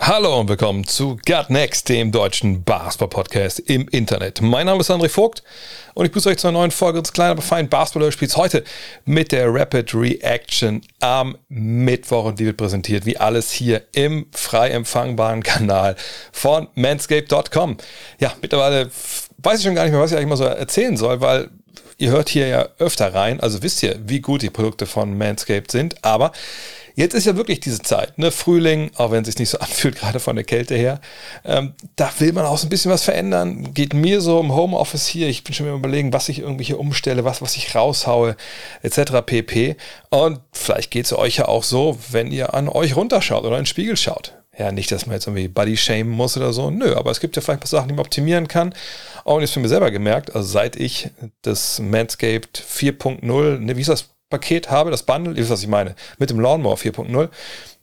Hallo und willkommen zu Gut Next, dem deutschen Basketball-Podcast im Internet. Mein Name ist André Vogt und ich begrüße euch zu einer neuen Folge unseres kleinen, aber feinen Basketball-Spiels heute mit der Rapid Reaction am Mittwoch und die wird präsentiert wie alles hier im frei empfangbaren Kanal von manscape.com. Ja, mittlerweile weiß ich schon gar nicht mehr, was ich eigentlich mal so erzählen soll, weil ihr hört hier ja öfter rein, also wisst ihr, wie gut die Produkte von Manscaped sind, aber Jetzt ist ja wirklich diese Zeit, ne? Frühling, auch wenn es sich nicht so anfühlt, gerade von der Kälte her. Ähm, da will man auch so ein bisschen was verändern. Geht mir so im Homeoffice hier. Ich bin schon mal überlegen, was ich irgendwie hier umstelle, was, was ich raushaue, etc. pp. Und vielleicht geht es euch ja auch so, wenn ihr an euch runterschaut oder in den Spiegel schaut. Ja, nicht, dass man jetzt irgendwie Body shamen muss oder so. Nö, aber es gibt ja vielleicht ein paar Sachen, die man optimieren kann. Und jetzt für mich selber gemerkt, also seit ich das Manscaped 4.0, ne, wie ist das? Paket habe, das Bundle, ihr wisst, was ich meine, mit dem Lawnmower 4.0,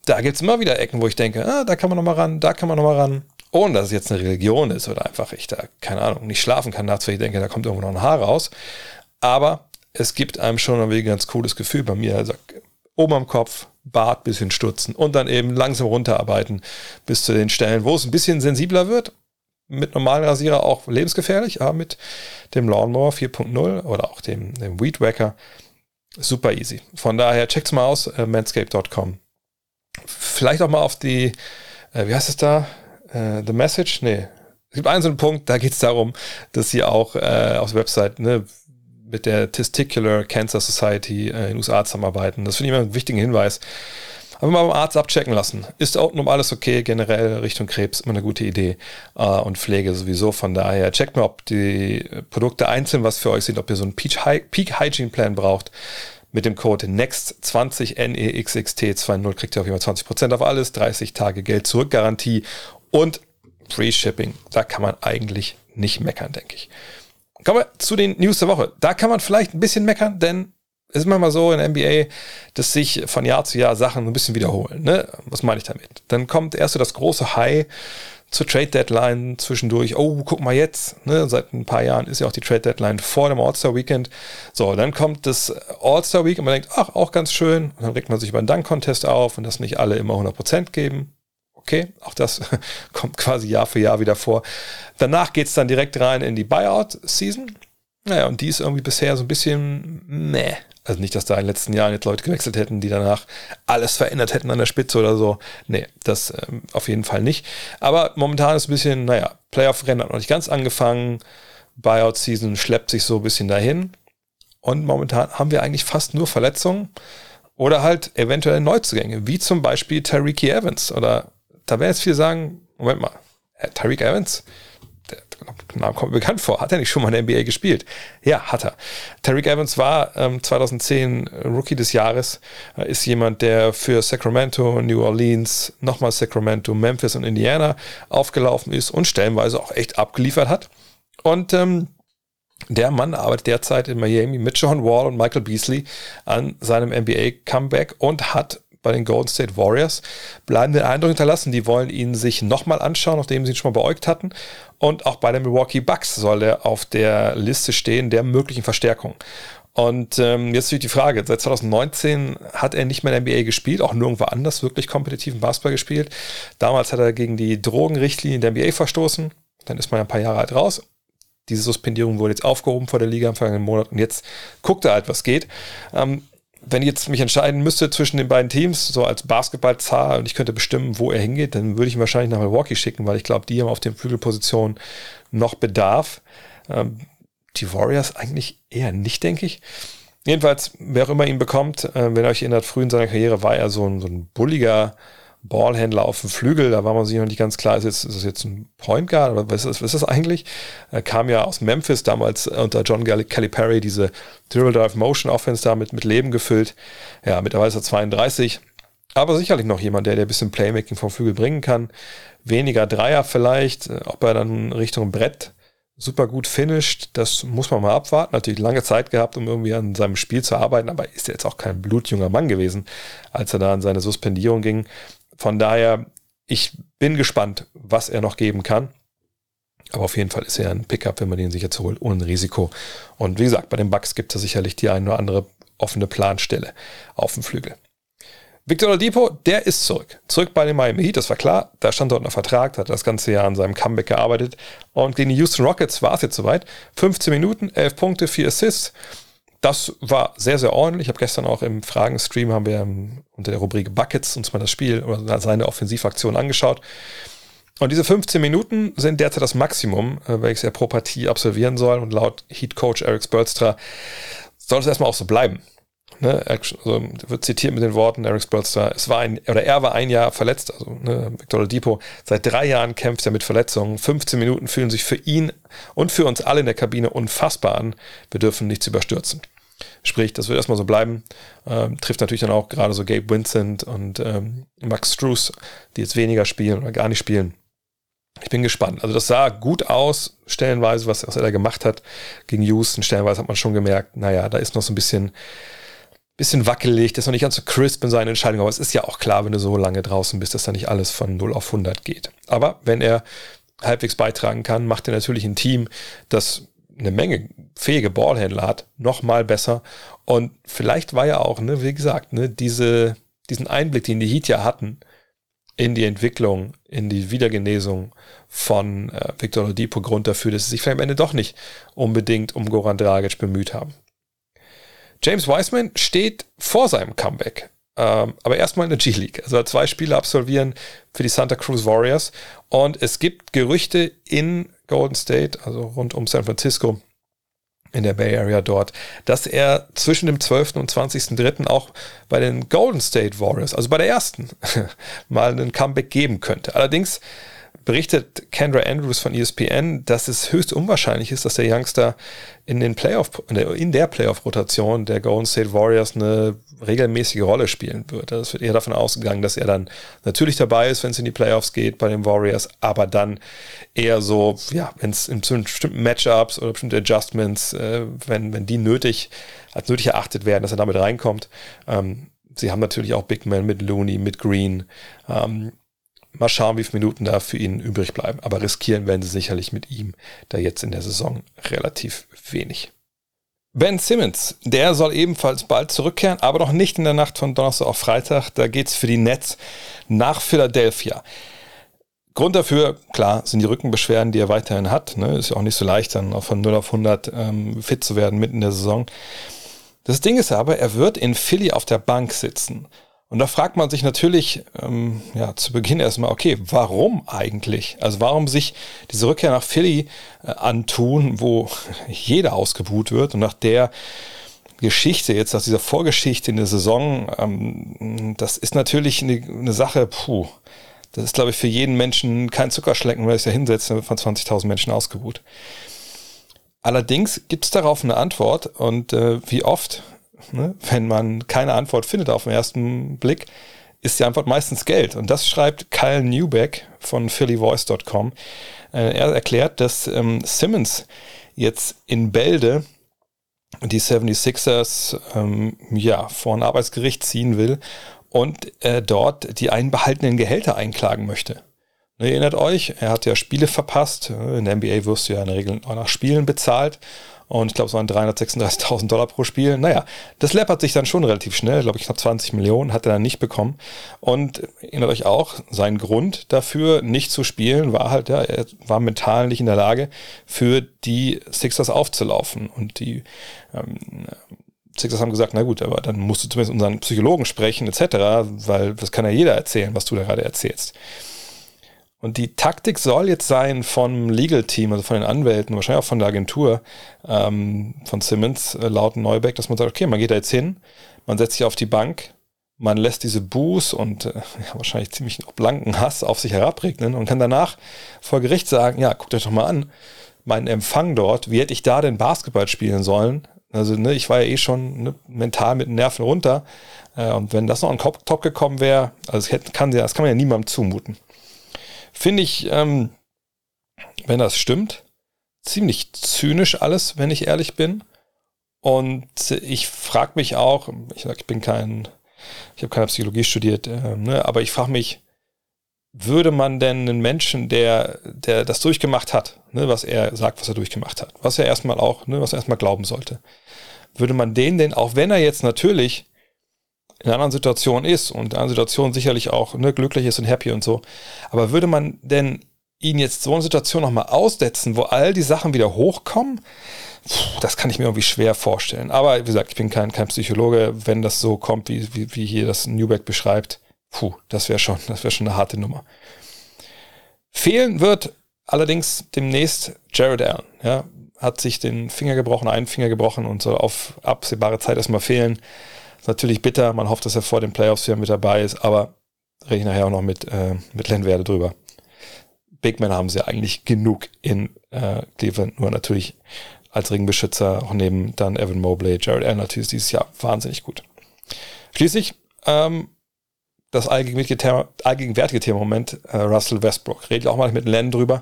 da gibt es immer wieder Ecken, wo ich denke, ah, da kann man nochmal ran, da kann man nochmal ran. Ohne dass es jetzt eine Religion ist oder einfach ich da, keine Ahnung, nicht schlafen kann nachts, weil ich denke, da kommt irgendwo noch ein Haar raus. Aber es gibt einem schon ein ganz cooles Gefühl bei mir. Also oben am Kopf, Bart bisschen stutzen und dann eben langsam runterarbeiten bis zu den Stellen, wo es ein bisschen sensibler wird. Mit normalen Rasierer auch lebensgefährlich, aber mit dem Lawnmower 4.0 oder auch dem, dem Weed Wacker super easy. Von daher checkt's mal aus, äh, manscape.com. Vielleicht auch mal auf die, äh, wie heißt es da? Äh, The Message? Nee. Es gibt einen so einen Punkt, da geht es darum, dass sie auch äh, auf der Website ne, mit der Testicular Cancer Society äh, in den USA zusammenarbeiten. Das finde ich immer einen wichtigen Hinweis. Aber mal beim Arzt abchecken lassen. Ist untenrum alles okay? Generell Richtung Krebs immer eine gute Idee. Äh, und Pflege sowieso. Von daher checkt mal, ob die Produkte einzeln was für euch sind, ob ihr so einen Peak Hygiene Plan braucht. Mit dem Code NEXT20 NEXXT20 kriegt ihr auf jeden Fall 20% auf alles, 30 Tage Geld zurück Garantie und Free Shipping. Da kann man eigentlich nicht meckern, denke ich. Kommen wir zu den News der Woche. Da kann man vielleicht ein bisschen meckern, denn es ist manchmal so in NBA, dass sich von Jahr zu Jahr Sachen ein bisschen wiederholen. Ne? Was meine ich damit? Dann kommt erst so das große High zur Trade Deadline zwischendurch. Oh, guck mal jetzt. Ne? Seit ein paar Jahren ist ja auch die Trade Deadline vor dem All-Star Weekend. So, dann kommt das All-Star Week und man denkt, ach, auch ganz schön. Und dann regt man sich über einen Dunk-Contest auf und das nicht alle immer 100% geben. Okay, auch das kommt quasi Jahr für Jahr wieder vor. Danach geht es dann direkt rein in die Buyout-Season. Naja, und die ist irgendwie bisher so ein bisschen meh. Also nicht, dass da in den letzten Jahren jetzt Leute gewechselt hätten, die danach alles verändert hätten an der Spitze oder so. Nee, das ähm, auf jeden Fall nicht. Aber momentan ist ein bisschen, naja, Playoff-Rennen hat noch nicht ganz angefangen. Buyout-Season schleppt sich so ein bisschen dahin. Und momentan haben wir eigentlich fast nur Verletzungen oder halt eventuell Neuzugänge, wie zum Beispiel Tariq Evans. Oder da werden jetzt viele sagen, Moment mal, Tariq Evans, Name kommt mir bekannt vor. Hat er nicht schon mal in der NBA gespielt? Ja, hat er. Tariq Evans war ähm, 2010 Rookie des Jahres, äh, ist jemand, der für Sacramento, New Orleans, nochmal Sacramento, Memphis und Indiana aufgelaufen ist und stellenweise auch echt abgeliefert hat. Und ähm, der Mann arbeitet derzeit in Miami mit John Wall und Michael Beasley an seinem NBA-Comeback und hat bei den Golden State Warriors bleibenden Eindruck hinterlassen. Die wollen ihn sich nochmal anschauen, nachdem sie ihn schon mal beäugt hatten. Und auch bei den Milwaukee Bucks soll er auf der Liste stehen der möglichen Verstärkung. Und ähm, jetzt natürlich die Frage, seit 2019 hat er nicht mehr in der NBA gespielt, auch nirgendwo anders wirklich kompetitiven Basketball gespielt. Damals hat er gegen die Drogenrichtlinie der NBA verstoßen. Dann ist man ein paar Jahre alt raus. Diese Suspendierung wurde jetzt aufgehoben vor der Liga im vergangenen Monat und jetzt guckt er halt, was geht. Ähm, wenn ich jetzt mich entscheiden müsste zwischen den beiden Teams, so als Basketballzar und ich könnte bestimmen, wo er hingeht, dann würde ich ihn wahrscheinlich nach Milwaukee schicken, weil ich glaube, die haben auf den Flügelpositionen noch Bedarf. Ähm, die Warriors eigentlich eher nicht, denke ich. Jedenfalls, wer auch immer ihn bekommt, äh, wenn ihr euch erinnert, früh in seiner Karriere war er so ein, so ein bulliger Ballhändler auf dem Flügel, da war man sich noch nicht ganz klar, ist, jetzt, ist das jetzt ein Point Guard oder was ist, was ist das eigentlich? Er kam ja aus Memphis damals unter John Calipari, diese Dribble Drive Motion Offense da mit, mit Leben gefüllt. Ja, mittlerweile ist er 32. Aber sicherlich noch jemand, der, der ein bisschen Playmaking vom Flügel bringen kann. Weniger Dreier vielleicht, ob er dann Richtung Brett super gut finisht, das muss man mal abwarten. Natürlich lange Zeit gehabt, um irgendwie an seinem Spiel zu arbeiten, aber ist jetzt auch kein blutjunger Mann gewesen, als er da an seine Suspendierung ging. Von daher, ich bin gespannt, was er noch geben kann. Aber auf jeden Fall ist er ein Pickup, wenn man den sich jetzt holt, ohne Risiko. Und wie gesagt, bei den Bucks gibt es sicherlich die eine oder andere offene Planstelle auf dem Flügel. Victor Oladipo, der ist zurück. Zurück bei den Miami Heat, das war klar. Da stand dort noch Vertrag, hat das ganze Jahr an seinem Comeback gearbeitet. Und gegen die Houston Rockets war es jetzt soweit. 15 Minuten, 11 Punkte, 4 Assists. Das war sehr, sehr ordentlich. Ich habe gestern auch im Fragenstream haben wir unter der Rubrik Buckets uns mal das Spiel oder seine Offensivaktion angeschaut. Und diese 15 Minuten sind derzeit das Maximum, äh, welches er pro Partie absolvieren soll. Und laut Heat Coach Eric Spolstra soll es erstmal auch so bleiben. Ne, also wird zitiert mit den Worten Eric Spolstra, es war ein, oder er war ein Jahr verletzt, also ne, Victor Depot, seit drei Jahren kämpft er mit Verletzungen. 15 Minuten fühlen sich für ihn und für uns alle in der Kabine unfassbar an. Wir dürfen nichts überstürzen. Sprich, das wird erstmal so bleiben. Ähm, trifft natürlich dann auch gerade so Gabe Vincent und ähm, Max Struess, die jetzt weniger spielen oder gar nicht spielen. Ich bin gespannt. Also das sah gut aus, stellenweise, was, er da gemacht hat gegen Houston. Stellenweise hat man schon gemerkt, naja, da ist noch so ein bisschen bisschen wackelig, das ist noch nicht ganz so crisp in seinen Entscheidungen, aber es ist ja auch klar, wenn du so lange draußen bist, dass da nicht alles von 0 auf 100 geht. Aber wenn er halbwegs beitragen kann, macht er natürlich ein Team, das eine Menge fähige Ballhändler hat, noch mal besser. Und vielleicht war ja auch, ne, wie gesagt, ne, diese, diesen Einblick, den die Heat ja hatten, in die Entwicklung, in die Wiedergenesung von äh, Victor Oladipo Grund dafür, dass sie sich vielleicht am Ende doch nicht unbedingt um Goran Dragic bemüht haben. James Wiseman steht vor seinem Comeback. Ähm, aber erstmal in der G-League. Also zwei Spiele absolvieren für die Santa Cruz Warriors. Und es gibt Gerüchte in Golden State, also rund um San Francisco, in der Bay Area dort, dass er zwischen dem 12. und 20.03. auch bei den Golden State Warriors, also bei der ersten, mal einen Comeback geben könnte. Allerdings berichtet Kendra Andrews von ESPN, dass es höchst unwahrscheinlich ist, dass der Youngster in den Playoff, in der Playoff-Rotation der Golden State Warriors eine regelmäßige Rolle spielen wird. Also es wird eher davon ausgegangen, dass er dann natürlich dabei ist, wenn es in die Playoffs geht bei den Warriors, aber dann eher so, ja, wenn es in bestimmten Matchups oder bestimmte Adjustments, äh, wenn, wenn die nötig, als nötig erachtet werden, dass er damit reinkommt. Ähm, sie haben natürlich auch Big Man mit Looney, mit Green. Ähm, Mal schauen, wie viele Minuten da für ihn übrig bleiben. Aber riskieren werden sie sicherlich mit ihm da jetzt in der Saison relativ wenig. Ben Simmons, der soll ebenfalls bald zurückkehren, aber noch nicht in der Nacht von Donnerstag auf Freitag. Da geht es für die Nets nach Philadelphia. Grund dafür, klar, sind die Rückenbeschwerden, die er weiterhin hat. Ne? Ist ja auch nicht so leicht, dann von 0 auf 100 ähm, fit zu werden mitten in der Saison. Das Ding ist aber, er wird in Philly auf der Bank sitzen. Und da fragt man sich natürlich ähm, ja, zu Beginn erstmal, okay, warum eigentlich? Also warum sich diese Rückkehr nach Philly äh, antun, wo jeder ausgebuht wird und nach der Geschichte jetzt, nach dieser Vorgeschichte in der Saison, ähm, das ist natürlich eine, eine Sache, puh, das ist, glaube ich, für jeden Menschen kein Zuckerschlecken, weil es ja hinsetzt, dann wird von 20.000 Menschen ausgebuht. Allerdings gibt es darauf eine Antwort und äh, wie oft Ne? Wenn man keine Antwort findet auf den ersten Blick, ist die Antwort meistens Geld. Und das schreibt Kyle Newbeck von phillyvoice.com. Äh, er erklärt, dass ähm, Simmons jetzt in Bälde die 76ers ähm, ja, vor ein Arbeitsgericht ziehen will und äh, dort die einbehaltenen Gehälter einklagen möchte. Ne, erinnert euch, er hat ja Spiele verpasst. In der NBA wirst du ja in der Regel auch nach Spielen bezahlt. Und ich glaube, es waren 336.000 Dollar pro Spiel. Naja, das läppert sich dann schon relativ schnell. Glaube ich, knapp 20 Millionen hat er dann nicht bekommen. Und erinnert euch auch, sein Grund dafür, nicht zu spielen, war halt, ja, er war mental nicht in der Lage, für die Sixers aufzulaufen. Und die ähm, Sixers haben gesagt, na gut, aber dann musst du zumindest unseren Psychologen sprechen, etc., weil das kann ja jeder erzählen, was du da gerade erzählst. Und die Taktik soll jetzt sein vom Legal Team, also von den Anwälten, wahrscheinlich auch von der Agentur ähm, von Simmons, äh, laut Neubeck, dass man sagt, okay, man geht da jetzt hin, man setzt sich auf die Bank, man lässt diese Buß und äh, ja, wahrscheinlich ziemlich blanken Hass auf sich herabregnen und kann danach vor Gericht sagen, ja, guckt euch doch mal an, mein Empfang dort, wie hätte ich da denn Basketball spielen sollen? Also ne, ich war ja eh schon ne, mental mit den Nerven runter. Äh, und wenn das noch an den Top gekommen wäre, also das kann, das kann man ja niemandem zumuten. Finde ich, ähm, wenn das stimmt, ziemlich zynisch alles, wenn ich ehrlich bin. Und ich frage mich auch, ich sag, ich bin kein, ich habe keine Psychologie studiert, äh, ne, aber ich frage mich, würde man denn einen Menschen, der, der das durchgemacht hat, ne, was er sagt, was er durchgemacht hat, was er erstmal auch, ne, was er erstmal glauben sollte, würde man den denn, auch wenn er jetzt natürlich in einer anderen Situation ist und in einer Situation sicherlich auch ne, glücklich ist und happy und so, aber würde man denn ihn jetzt so eine Situation nochmal aussetzen, wo all die Sachen wieder hochkommen? Puh, das kann ich mir irgendwie schwer vorstellen. Aber wie gesagt, ich bin kein, kein Psychologe. Wenn das so kommt, wie, wie, wie hier das Newbeck beschreibt, puh, das wäre schon, wäre schon eine harte Nummer. Fehlen wird allerdings demnächst Jared Allen. Ja, hat sich den Finger gebrochen, einen Finger gebrochen und soll auf absehbare Zeit erstmal fehlen. Ist natürlich bitter. Man hofft, dass er vor den Playoffs wieder mit dabei ist, aber rede ich nachher auch noch mit, äh, mit Len Werde drüber. Big Men haben sie eigentlich genug in äh, Cleveland, nur natürlich als Ringbeschützer auch neben dann Evan Mobley, Jared Allen natürlich dieses Jahr wahnsinnig gut. Schließlich ähm, das allgegenwärtige Thema, allgegenwärtige Thema im Moment, äh, Russell Westbrook. Rede ich auch mal mit Len drüber.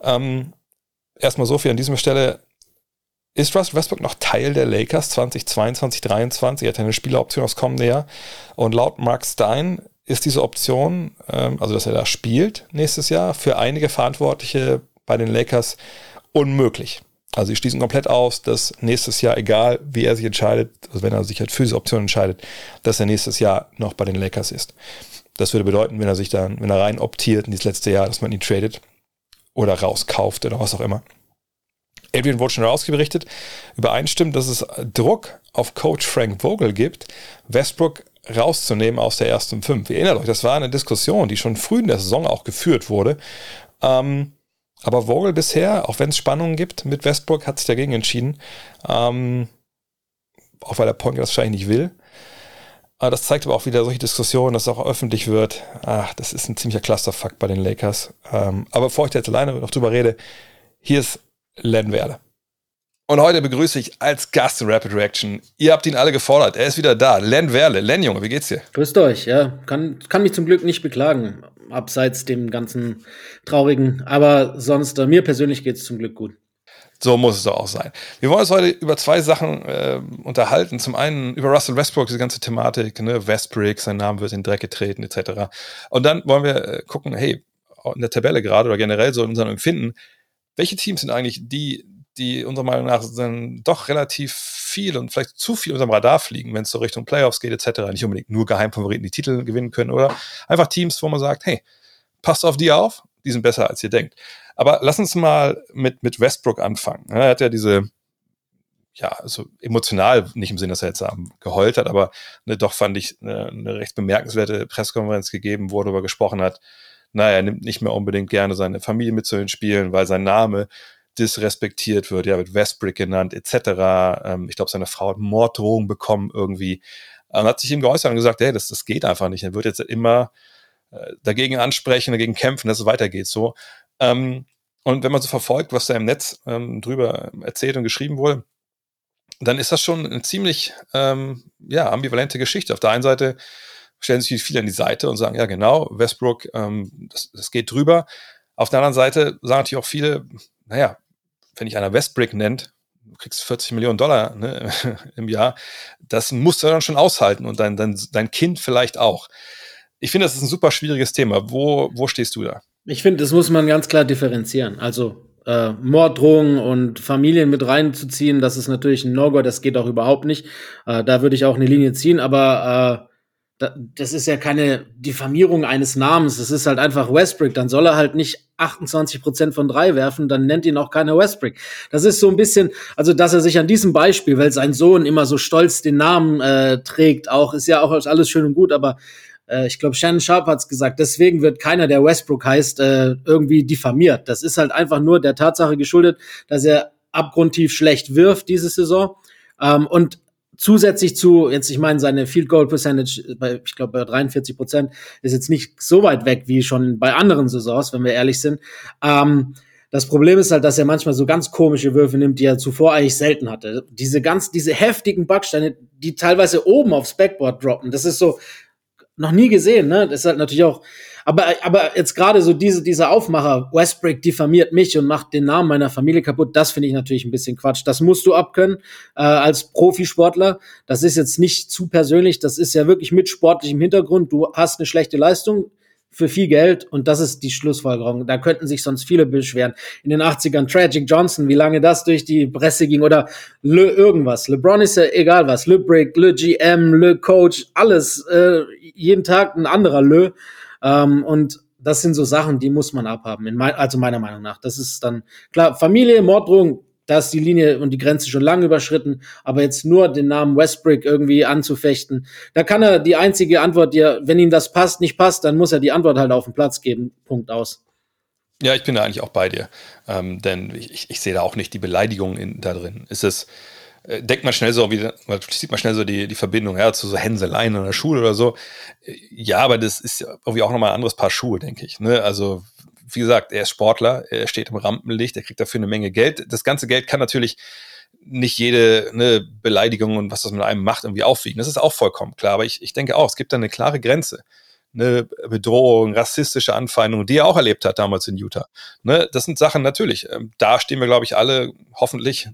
Ähm, erstmal so viel an dieser Stelle. Ist Russell Westbrook noch Teil der Lakers 2022, 2023? Er hat eine Spieleroption aufs kommende Jahr. Und laut Mark Stein ist diese Option, ähm, also dass er da spielt nächstes Jahr, für einige Verantwortliche bei den Lakers unmöglich. Also sie schließen komplett aus, dass nächstes Jahr, egal wie er sich entscheidet, also wenn er sich halt für diese Option entscheidet, dass er nächstes Jahr noch bei den Lakers ist. Das würde bedeuten, wenn er sich dann, wenn er rein optiert in dieses letzte Jahr, dass man ihn tradet oder rauskauft oder was auch immer. Adrian wurde rausgeberichtet, übereinstimmt, dass es Druck auf Coach Frank Vogel gibt, Westbrook rauszunehmen aus der ersten fünf. Ihr erinnert euch, das war eine Diskussion, die schon früh in der Saison auch geführt wurde. Ähm, aber Vogel bisher, auch wenn es Spannungen gibt mit Westbrook, hat sich dagegen entschieden. Ähm, auch weil der Point das wahrscheinlich nicht will. Aber das zeigt aber auch wieder solche Diskussionen, dass es auch öffentlich wird. Ach, das ist ein ziemlicher Clusterfuck bei den Lakers. Ähm, aber bevor ich da jetzt alleine noch drüber rede, hier ist Len Werle. Und heute begrüße ich als Gast in Rapid Reaction. Ihr habt ihn alle gefordert. Er ist wieder da. Len Werle. Len, Junge, wie geht's dir? Grüßt euch, ja. Kann, kann mich zum Glück nicht beklagen. Abseits dem ganzen Traurigen. Aber sonst, äh, mir persönlich geht's zum Glück gut. So muss es doch auch sein. Wir wollen uns heute über zwei Sachen äh, unterhalten. Zum einen über Russell Westbrook, diese ganze Thematik, ne? Westbrook, sein Name wird in den Dreck getreten, etc. Und dann wollen wir äh, gucken, hey, in der Tabelle gerade oder generell so in unserem Empfinden, welche Teams sind eigentlich die, die unserer Meinung nach dann doch relativ viel und vielleicht zu viel unserem Radar fliegen, wenn es so Richtung Playoffs geht, etc. Nicht unbedingt nur Geheimfavoriten die Titel gewinnen können oder einfach Teams, wo man sagt, hey, passt auf die auf, die sind besser, als ihr denkt. Aber lass uns mal mit, mit Westbrook anfangen. Er hat ja diese, ja, also emotional, nicht im Sinne, dass er jetzt geheult hat, aber ne, doch fand ich eine, eine recht bemerkenswerte Pressekonferenz gegeben, wo er darüber gesprochen hat, naja, er nimmt nicht mehr unbedingt gerne seine Familie mit zu den Spielen, weil sein Name disrespektiert wird, ja, wird Westbrick genannt, etc. Ähm, ich glaube, seine Frau hat Morddrohungen bekommen irgendwie. Und hat sich ihm geäußert und gesagt, hey, das, das geht einfach nicht. Er wird jetzt immer äh, dagegen ansprechen, dagegen kämpfen, dass es weitergeht so. Ähm, und wenn man so verfolgt, was da im Netz ähm, drüber erzählt und geschrieben wurde, dann ist das schon eine ziemlich ähm, ja, ambivalente Geschichte. Auf der einen Seite stellen sich viele an die Seite und sagen, ja genau, Westbrook, ähm, das, das geht drüber. Auf der anderen Seite sagen natürlich auch viele, naja, wenn ich einer Westbrick nennt, du kriegst 40 Millionen Dollar ne, im Jahr, das musst du dann schon aushalten und dein, dein, dein Kind vielleicht auch. Ich finde, das ist ein super schwieriges Thema. Wo, wo stehst du da? Ich finde, das muss man ganz klar differenzieren. Also äh, Morddrohungen und Familien mit reinzuziehen, das ist natürlich ein No-Go, das geht auch überhaupt nicht. Äh, da würde ich auch eine Linie ziehen, aber äh, das ist ja keine Diffamierung eines Namens, das ist halt einfach Westbrick. Dann soll er halt nicht 28 Prozent von drei werfen, dann nennt ihn auch keiner Westbrick. Das ist so ein bisschen, also dass er sich an diesem Beispiel, weil sein Sohn immer so stolz den Namen äh, trägt, auch ist ja auch alles schön und gut, aber äh, ich glaube, Shannon Sharp hat's gesagt, deswegen wird keiner, der Westbrook heißt, äh, irgendwie diffamiert. Das ist halt einfach nur der Tatsache geschuldet, dass er abgrundtief schlecht wirft diese Saison. Ähm, und zusätzlich zu, jetzt ich meine, seine Field Goal Percentage bei, ich glaube, bei 43 Prozent ist jetzt nicht so weit weg wie schon bei anderen Saisons, wenn wir ehrlich sind. Ähm, das Problem ist halt, dass er manchmal so ganz komische Würfe nimmt, die er zuvor eigentlich selten hatte. Diese ganz, diese heftigen Backsteine, die teilweise oben aufs Backboard droppen. Das ist so, noch nie gesehen, ne? Das ist halt natürlich auch, aber, aber jetzt gerade so diese, diese Aufmacher, Westbrook diffamiert mich und macht den Namen meiner Familie kaputt, das finde ich natürlich ein bisschen Quatsch. Das musst du abkönnen äh, als Profisportler. Das ist jetzt nicht zu persönlich, das ist ja wirklich mit sportlichem Hintergrund. Du hast eine schlechte Leistung, für viel Geld und das ist die Schlussfolgerung. Da könnten sich sonst viele beschweren. In den 80ern Tragic Johnson, wie lange das durch die Presse ging oder Le irgendwas. LeBron ist ja egal was. Le Brick, Le GM, Le Coach, alles. Äh, jeden Tag ein anderer Le. Ähm, und das sind so Sachen, die muss man abhaben. Mein, also meiner Meinung nach. Das ist dann klar. Familie, Morddrohung, da ist die Linie und die Grenze schon lange überschritten, aber jetzt nur den Namen Westbrick irgendwie anzufechten, da kann er die einzige Antwort, die er, wenn ihm das passt, nicht passt, dann muss er die Antwort halt auf den Platz geben. Punkt aus. Ja, ich bin da eigentlich auch bei dir, ähm, denn ich, ich sehe da auch nicht die Beleidigung in, da drin. Ist es, äh, denkt man schnell so, wie, sieht man schnell so die, die Verbindung ja, zu so Hänseleien in der Schule oder so. Ja, aber das ist irgendwie auch nochmal ein anderes Paar Schuhe, denke ich. Ne? Also wie gesagt, er ist Sportler, er steht im Rampenlicht, er kriegt dafür eine Menge Geld. Das ganze Geld kann natürlich nicht jede ne, Beleidigung und was das mit einem macht irgendwie aufwiegen. Das ist auch vollkommen klar. Aber ich, ich denke auch, es gibt da eine klare Grenze. Eine Bedrohung, rassistische Anfeindungen, die er auch erlebt hat damals in Utah. Ne, das sind Sachen natürlich. Ähm, da stehen wir, glaube ich, alle hoffentlich,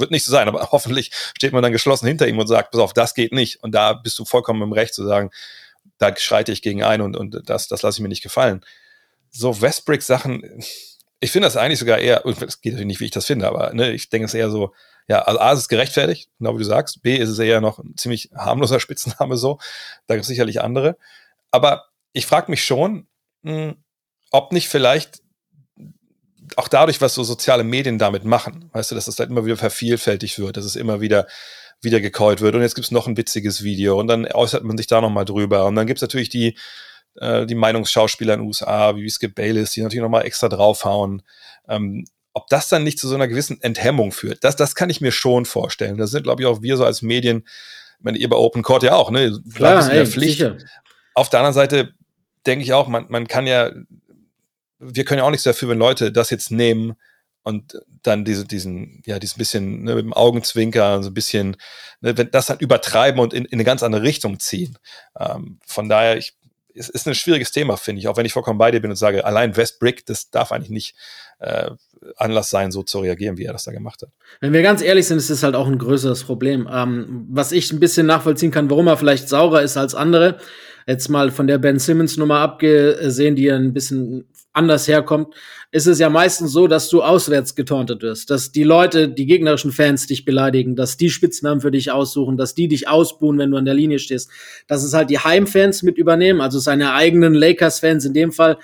wird nicht so sein, aber hoffentlich steht man dann geschlossen hinter ihm und sagt, pass auf, das geht nicht. Und da bist du vollkommen im Recht zu sagen, da schreite ich gegen ein und, und das, das lasse ich mir nicht gefallen. So Westbrick-Sachen, ich finde das eigentlich sogar eher, es geht natürlich nicht, wie ich das finde, aber ne, ich denke es eher so, ja, also A ist es gerechtfertigt, genau wie du sagst, B ist es eher noch ein ziemlich harmloser Spitzname so, da gibt es sicherlich andere, aber ich frage mich schon, mh, hm, ob nicht vielleicht auch dadurch, was so soziale Medien damit machen, weißt du, dass es halt immer wieder vervielfältigt wird, dass es immer wieder wieder gecallt wird und jetzt gibt es noch ein witziges Video und dann äußert man sich da nochmal drüber und dann gibt es natürlich die äh, die Meinungsschauspieler in den USA, wie Skip Bayless, die natürlich nochmal extra draufhauen. Ähm, ob das dann nicht zu so einer gewissen Enthemmung führt, das, das kann ich mir schon vorstellen. Das sind, glaube ich, auch wir so als Medien, ich meine, ihr bei Open Court ja auch, ne? Klar, ey, Pflicht. Sicher. Auf der anderen Seite denke ich auch, man, man kann ja, wir können ja auch nichts dafür, wenn Leute das jetzt nehmen und dann diese, diesen, ja, dieses bisschen ne, mit dem Augenzwinker, so ein bisschen, ne, wenn das dann übertreiben und in, in eine ganz andere Richtung ziehen. Ähm, von daher, ich es ist ein schwieriges Thema, finde ich, auch wenn ich vollkommen bei dir bin und sage, allein Westbrick, das darf eigentlich nicht äh, Anlass sein, so zu reagieren, wie er das da gemacht hat. Wenn wir ganz ehrlich sind, ist das halt auch ein größeres Problem. Ähm, was ich ein bisschen nachvollziehen kann, warum er vielleicht saurer ist als andere, jetzt mal von der Ben Simmons Nummer abgesehen, die ja ein bisschen anders herkommt, ist es ja meistens so, dass du auswärts getauntet wirst, dass die Leute, die gegnerischen Fans dich beleidigen, dass die Spitznamen für dich aussuchen, dass die dich ausbuhen, wenn du an der Linie stehst, dass es halt die Heimfans mit übernehmen, also seine eigenen Lakers-Fans in dem Fall,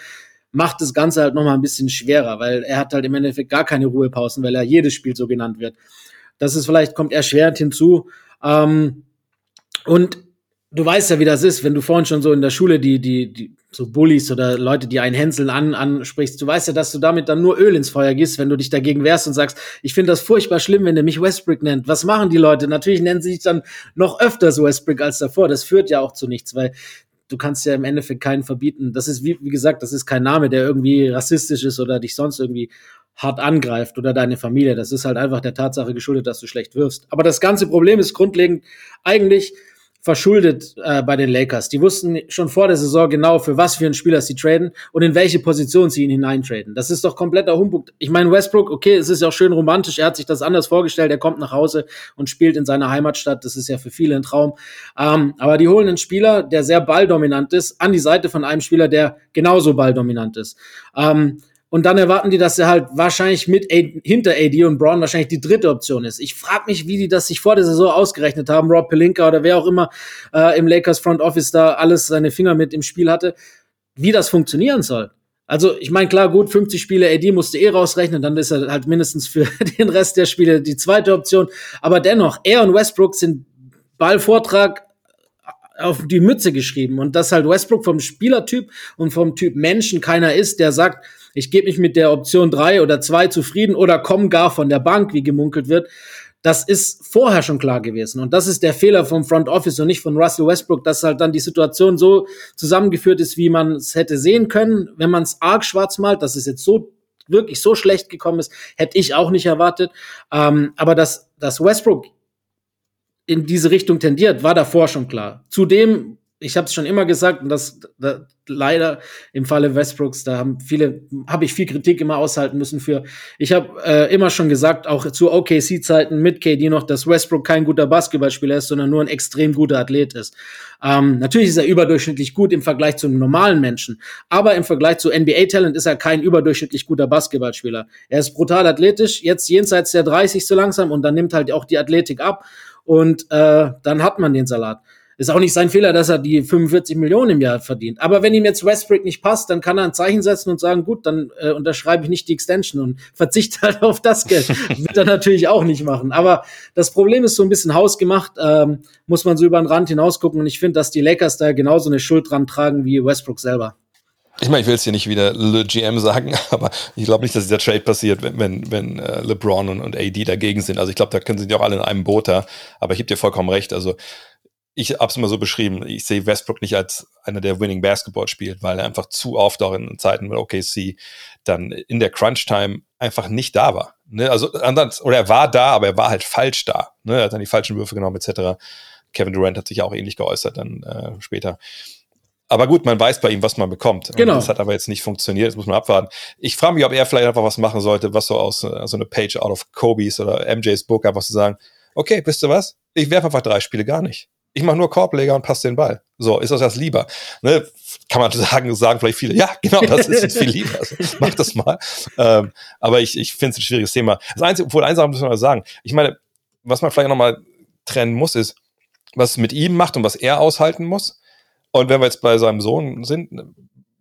macht das Ganze halt nochmal ein bisschen schwerer, weil er hat halt im Endeffekt gar keine Ruhepausen, weil er jedes Spiel so genannt wird. Das ist vielleicht, kommt erschwerend hinzu. Ähm, und du weißt ja, wie das ist, wenn du vorhin schon so in der Schule die, die, die so Bullies oder Leute, die einen Hänseln an, ansprichst. Du weißt ja, dass du damit dann nur Öl ins Feuer gießt, wenn du dich dagegen wehrst und sagst, ich finde das furchtbar schlimm, wenn der mich Westbrick nennt. Was machen die Leute? Natürlich nennen sie sich dann noch öfters Westbrick als davor. Das führt ja auch zu nichts, weil du kannst ja im Endeffekt keinen verbieten. Das ist, wie, wie gesagt, das ist kein Name, der irgendwie rassistisch ist oder dich sonst irgendwie hart angreift oder deine Familie. Das ist halt einfach der Tatsache geschuldet, dass du schlecht wirfst. Aber das ganze Problem ist grundlegend eigentlich, verschuldet äh, bei den Lakers. Die wussten schon vor der Saison genau, für was für einen Spieler sie traden und in welche Position sie ihn hineintraden. Das ist doch kompletter Humbug. Ich meine, Westbrook, okay, es ist ja auch schön romantisch, er hat sich das anders vorgestellt, er kommt nach Hause und spielt in seiner Heimatstadt, das ist ja für viele ein Traum. Ähm, aber die holen einen Spieler, der sehr balldominant ist, an die Seite von einem Spieler, der genauso balldominant ist. Ähm, und dann erwarten die, dass er halt wahrscheinlich mit AD, hinter AD und Braun wahrscheinlich die dritte Option ist. Ich frage mich, wie die das sich vor der Saison ausgerechnet haben, Rob Pelinka oder wer auch immer äh, im Lakers Front Office da alles seine Finger mit im Spiel hatte, wie das funktionieren soll. Also, ich meine, klar, gut, 50 Spiele AD musste eh rausrechnen, dann ist er halt mindestens für den Rest der Spiele die zweite Option. Aber dennoch, er und Westbrook sind Ballvortrag auf die Mütze geschrieben. Und dass halt Westbrook vom Spielertyp und vom Typ Menschen keiner ist, der sagt, ich gebe mich mit der Option drei oder zwei zufrieden oder komme gar von der Bank, wie gemunkelt wird. Das ist vorher schon klar gewesen. Und das ist der Fehler vom Front Office und nicht von Russell Westbrook, dass halt dann die Situation so zusammengeführt ist, wie man es hätte sehen können. Wenn man es arg schwarz malt, dass es jetzt so wirklich so schlecht gekommen ist, hätte ich auch nicht erwartet. Ähm, aber dass, dass Westbrook in diese Richtung tendiert, war davor schon klar. Zudem ich habe es schon immer gesagt, und das, das leider im Falle Westbrooks, da haben viele, habe ich viel Kritik immer aushalten müssen für. Ich habe äh, immer schon gesagt, auch zu OKC-Zeiten mit KD noch, dass Westbrook kein guter Basketballspieler ist, sondern nur ein extrem guter Athlet ist. Ähm, natürlich ist er überdurchschnittlich gut im Vergleich zum normalen Menschen, aber im Vergleich zu NBA-Talent ist er kein überdurchschnittlich guter Basketballspieler. Er ist brutal athletisch, jetzt jenseits der 30 so langsam und dann nimmt halt auch die Athletik ab und äh, dann hat man den Salat. Ist auch nicht sein Fehler, dass er die 45 Millionen im Jahr verdient. Aber wenn ihm jetzt Westbrook nicht passt, dann kann er ein Zeichen setzen und sagen, gut, dann äh, unterschreibe ich nicht die Extension und verzichte halt auf das Geld. Wird er natürlich auch nicht machen. Aber das Problem ist so ein bisschen hausgemacht, ähm, muss man so über den Rand hinaus gucken. Und ich finde, dass die Lakers da genauso eine Schuld dran tragen wie Westbrook selber. Ich meine, ich will es hier nicht wieder Le GM sagen, aber ich glaube nicht, dass dieser Trade passiert, wenn, wenn, wenn äh, LeBron und, und AD dagegen sind. Also ich glaube, da können sie auch alle in einem Boot da. Aber ich gebe dir vollkommen recht. Also ich habe es immer so beschrieben, ich sehe Westbrook nicht als einer, der Winning Basketball spielt, weil er einfach zu oft auch in Zeiten mit OKC dann in der Crunch-Time einfach nicht da war. Ne? Also anders, oder er war da, aber er war halt falsch da. Ne? Er hat dann die falschen Würfe genommen etc. Kevin Durant hat sich auch ähnlich geäußert dann äh, später. Aber gut, man weiß bei ihm, was man bekommt. Genau. Das hat aber jetzt nicht funktioniert, das muss man abwarten. Ich frage mich, ob er vielleicht einfach was machen sollte, was so aus äh, so eine Page out of Kobe's oder MJ's Book einfach zu sagen, okay, wisst ihr was? Ich werfe einfach drei Spiele gar nicht ich mache nur Korbleger und passe den Ball. So, ist das das lieber? Ne? Kann man sagen, sagen vielleicht viele, ja, genau, das ist jetzt viel lieber. Also, mach das mal. Ähm, aber ich, ich finde es ein schwieriges Thema. Das Einzige, obwohl eins muss man mal sagen, ich meine, was man vielleicht nochmal trennen muss, ist, was es mit ihm macht und was er aushalten muss. Und wenn wir jetzt bei seinem Sohn sind,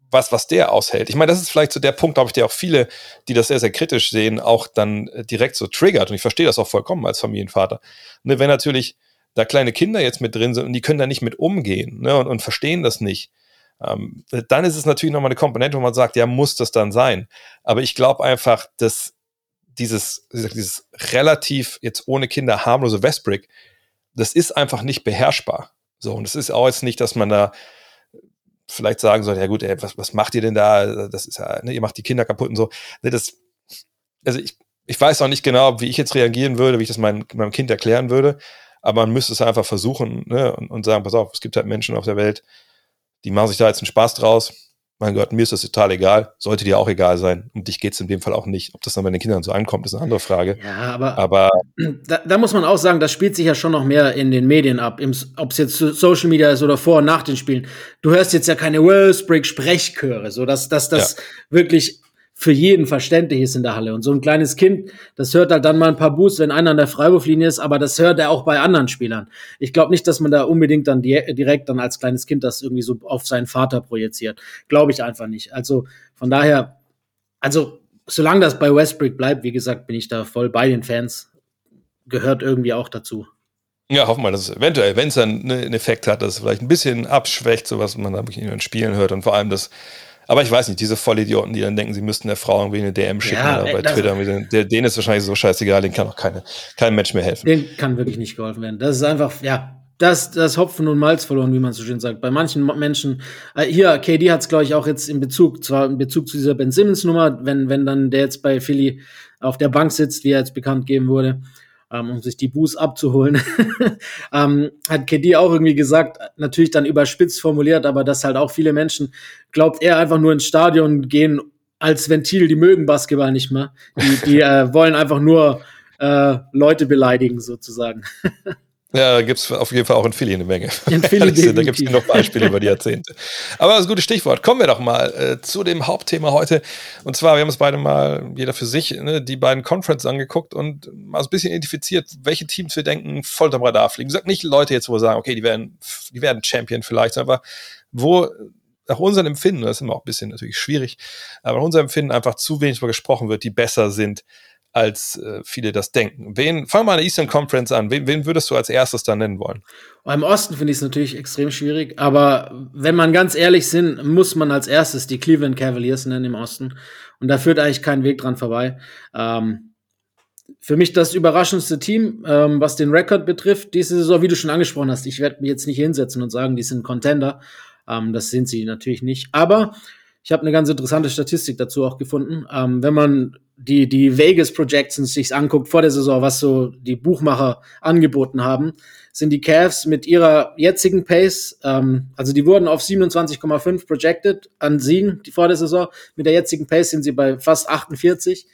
was, was der aushält. Ich meine, das ist vielleicht so der Punkt, glaube ich, der auch viele, die das sehr, sehr kritisch sehen, auch dann direkt so triggert. Und ich verstehe das auch vollkommen als Familienvater. Ne, wenn natürlich da kleine Kinder jetzt mit drin sind und die können da nicht mit umgehen ne, und, und verstehen das nicht, ähm, dann ist es natürlich nochmal eine Komponente, wo man sagt, ja, muss das dann sein. Aber ich glaube einfach, dass dieses, dieses relativ jetzt ohne Kinder harmlose Westbrick, das ist einfach nicht beherrschbar. So, und es ist auch jetzt nicht, dass man da vielleicht sagen soll, ja gut, ey, was, was macht ihr denn da? Das ist ja, ne, ihr macht die Kinder kaputt und so. Ne, das, also ich, ich weiß auch nicht genau, wie ich jetzt reagieren würde, wie ich das meinem, meinem Kind erklären würde aber man müsste es einfach versuchen ne, und, und sagen, pass auf, es gibt halt Menschen auf der Welt, die machen sich da jetzt einen Spaß draus. Mein Gott, mir ist das total egal, sollte dir auch egal sein. Um dich geht es in dem Fall auch nicht. Ob das dann bei den Kindern so ankommt, ist eine andere Frage. Ja, aber, aber da, da, muss man auch sagen, das spielt sich ja schon noch mehr in den Medien ab. Ob es jetzt Social Media ist oder vor und nach den Spielen. Du hörst jetzt ja keine Wellsbrick-Sprechchöre, so dass, dass das ja. wirklich für jeden verständlich ist in der Halle. Und so ein kleines Kind, das hört halt dann mal ein paar Boosts, wenn einer an der Freiwurflinie ist, aber das hört er auch bei anderen Spielern. Ich glaube nicht, dass man da unbedingt dann direkt dann als kleines Kind das irgendwie so auf seinen Vater projiziert. Glaube ich einfach nicht. Also von daher, also solange das bei Westbrook bleibt, wie gesagt, bin ich da voll bei den Fans. Gehört irgendwie auch dazu. Ja, hoffen wir, dass es eventuell, wenn es dann einen Effekt hat, dass es vielleicht ein bisschen abschwächt, so was man da wirklich in den Spielen hört und vor allem das aber ich weiß nicht, diese Vollidioten, die dann denken, sie müssten der Frau irgendwie eine DM schicken ja, oder bei Twitter. Der, denen ist wahrscheinlich so scheißegal, den kann auch keine, kein Mensch mehr helfen. Den kann wirklich nicht geholfen werden. Das ist einfach, ja, das, das Hopfen und Malz verloren, wie man so schön sagt. Bei manchen Menschen, äh, hier, KD hat es, glaube ich, auch jetzt in Bezug, zwar in Bezug zu dieser Ben Simmons-Nummer, wenn, wenn dann der jetzt bei Philly auf der Bank sitzt, wie er jetzt bekannt geben wurde, ähm, um sich die Buß abzuholen, ähm, hat KD auch irgendwie gesagt, natürlich dann überspitzt formuliert, aber dass halt auch viele Menschen, glaubt er, einfach nur ins Stadion gehen als Ventil, die mögen Basketball nicht mehr. Die, die äh, wollen einfach nur äh, Leute beleidigen, sozusagen. Ja, da gibt es auf jeden Fall auch in Philly eine Menge. In Philly da gibt es noch Beispiele über die Jahrzehnte. Aber das ist ein gutes Stichwort. Kommen wir doch mal äh, zu dem Hauptthema heute. Und zwar, wir haben uns beide mal, jeder für sich, ne, die beiden Conferences angeguckt und mal so ein bisschen identifiziert, welche Teams wir denken, voll am Radar fliegen. Sagt nicht Leute jetzt, wo wir sagen, okay, die werden, die werden Champion vielleicht, aber wo nach unserem Empfinden, das ist immer auch ein bisschen natürlich schwierig, aber nach unserem Empfinden einfach zu wenig darüber gesprochen wird, die besser sind als äh, viele das denken. Wen, fang mal der Eastern Conference an. Wen, wen würdest du als erstes da nennen wollen? Im Osten finde ich es natürlich extrem schwierig, aber wenn man ganz ehrlich sind, muss man als erstes die Cleveland Cavaliers nennen im Osten. Und da führt eigentlich kein Weg dran vorbei. Ähm, für mich das überraschendste Team, ähm, was den Rekord betrifft, diese Saison, wie du schon angesprochen hast. Ich werde mich jetzt nicht hinsetzen und sagen, die sind Contender. Ähm, das sind sie natürlich nicht. Aber Ich habe eine ganz interessante Statistik dazu auch gefunden. Ähm, wenn man die, die Vegas Projections sich anguckt vor der Saison, was so die Buchmacher angeboten haben, sind die Cavs mit ihrer jetzigen Pace, ähm, also die wurden auf 27,5 projected an Siegen die vor der Saison. Mit der jetzigen Pace sind sie bei fast 48.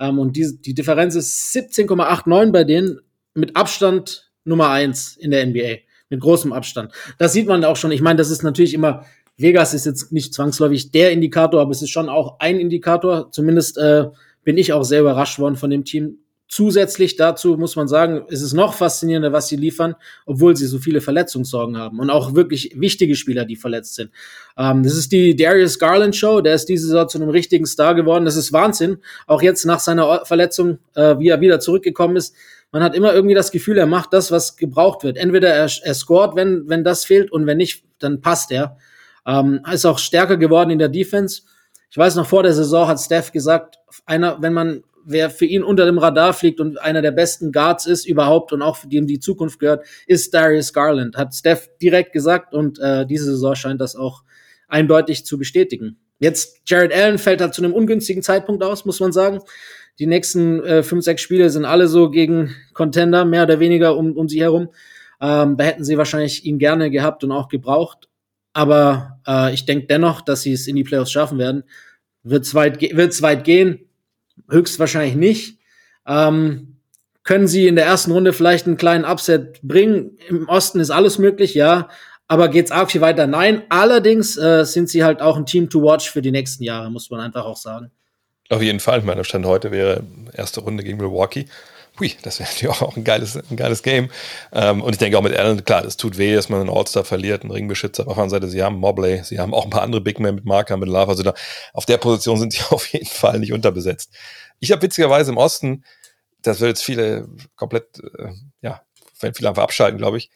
Ähm, und die, die Differenz ist 17,89 bei denen mit Abstand Nummer eins in der NBA. Mit großem Abstand. Das sieht man auch schon. Ich meine, das ist natürlich immer Vegas ist jetzt nicht zwangsläufig der Indikator, aber es ist schon auch ein Indikator. Zumindest äh, bin ich auch sehr überrascht worden von dem Team. Zusätzlich dazu muss man sagen, ist es noch faszinierender, was sie liefern, obwohl sie so viele Verletzungssorgen haben und auch wirklich wichtige Spieler, die verletzt sind. Ähm, das ist die Darius Garland Show, der ist diese Saison zu einem richtigen Star geworden. Das ist Wahnsinn. Auch jetzt nach seiner Verletzung, äh, wie er wieder zurückgekommen ist. Man hat immer irgendwie das Gefühl, er macht das, was gebraucht wird. Entweder er, er scoret, wenn, wenn das fehlt und wenn nicht, dann passt er. Ähm, ist auch stärker geworden in der Defense. Ich weiß noch, vor der Saison hat Steph gesagt, einer, wenn man wer für ihn unter dem Radar fliegt und einer der besten Guards ist überhaupt und auch für dem die Zukunft gehört, ist Darius Garland. Hat Steph direkt gesagt und äh, diese Saison scheint das auch eindeutig zu bestätigen. Jetzt Jared Allen fällt halt zu einem ungünstigen Zeitpunkt aus, muss man sagen. Die nächsten äh, fünf, sechs Spiele sind alle so gegen Contender, mehr oder weniger um, um sie herum. Ähm, da hätten sie wahrscheinlich ihn gerne gehabt und auch gebraucht. Aber äh, ich denke dennoch, dass sie es in die Playoffs schaffen werden. Wird es weit, wird's weit gehen? Höchstwahrscheinlich nicht. Ähm, können sie in der ersten Runde vielleicht einen kleinen Upset bringen? Im Osten ist alles möglich, ja. Aber geht's arg viel weiter? Nein. Allerdings äh, sind sie halt auch ein Team to watch für die nächsten Jahre, muss man einfach auch sagen. Auf jeden Fall. Mein Stand heute wäre erste Runde gegen Milwaukee. Hui, das wäre natürlich auch ein geiles, ein geiles Game. Ähm, und ich denke auch mit Allen, klar, das tut weh, dass man einen All-Star verliert, einen Ringbeschützer. Auf der anderen Seite, sie haben Mobley, sie haben auch ein paar andere Big Men mit Marker, mit Lava. Also da, auf der Position sind sie auf jeden Fall nicht unterbesetzt. Ich habe witzigerweise im Osten, das wird jetzt viele komplett, äh, ja, werden viele einfach abschalten, glaube ich.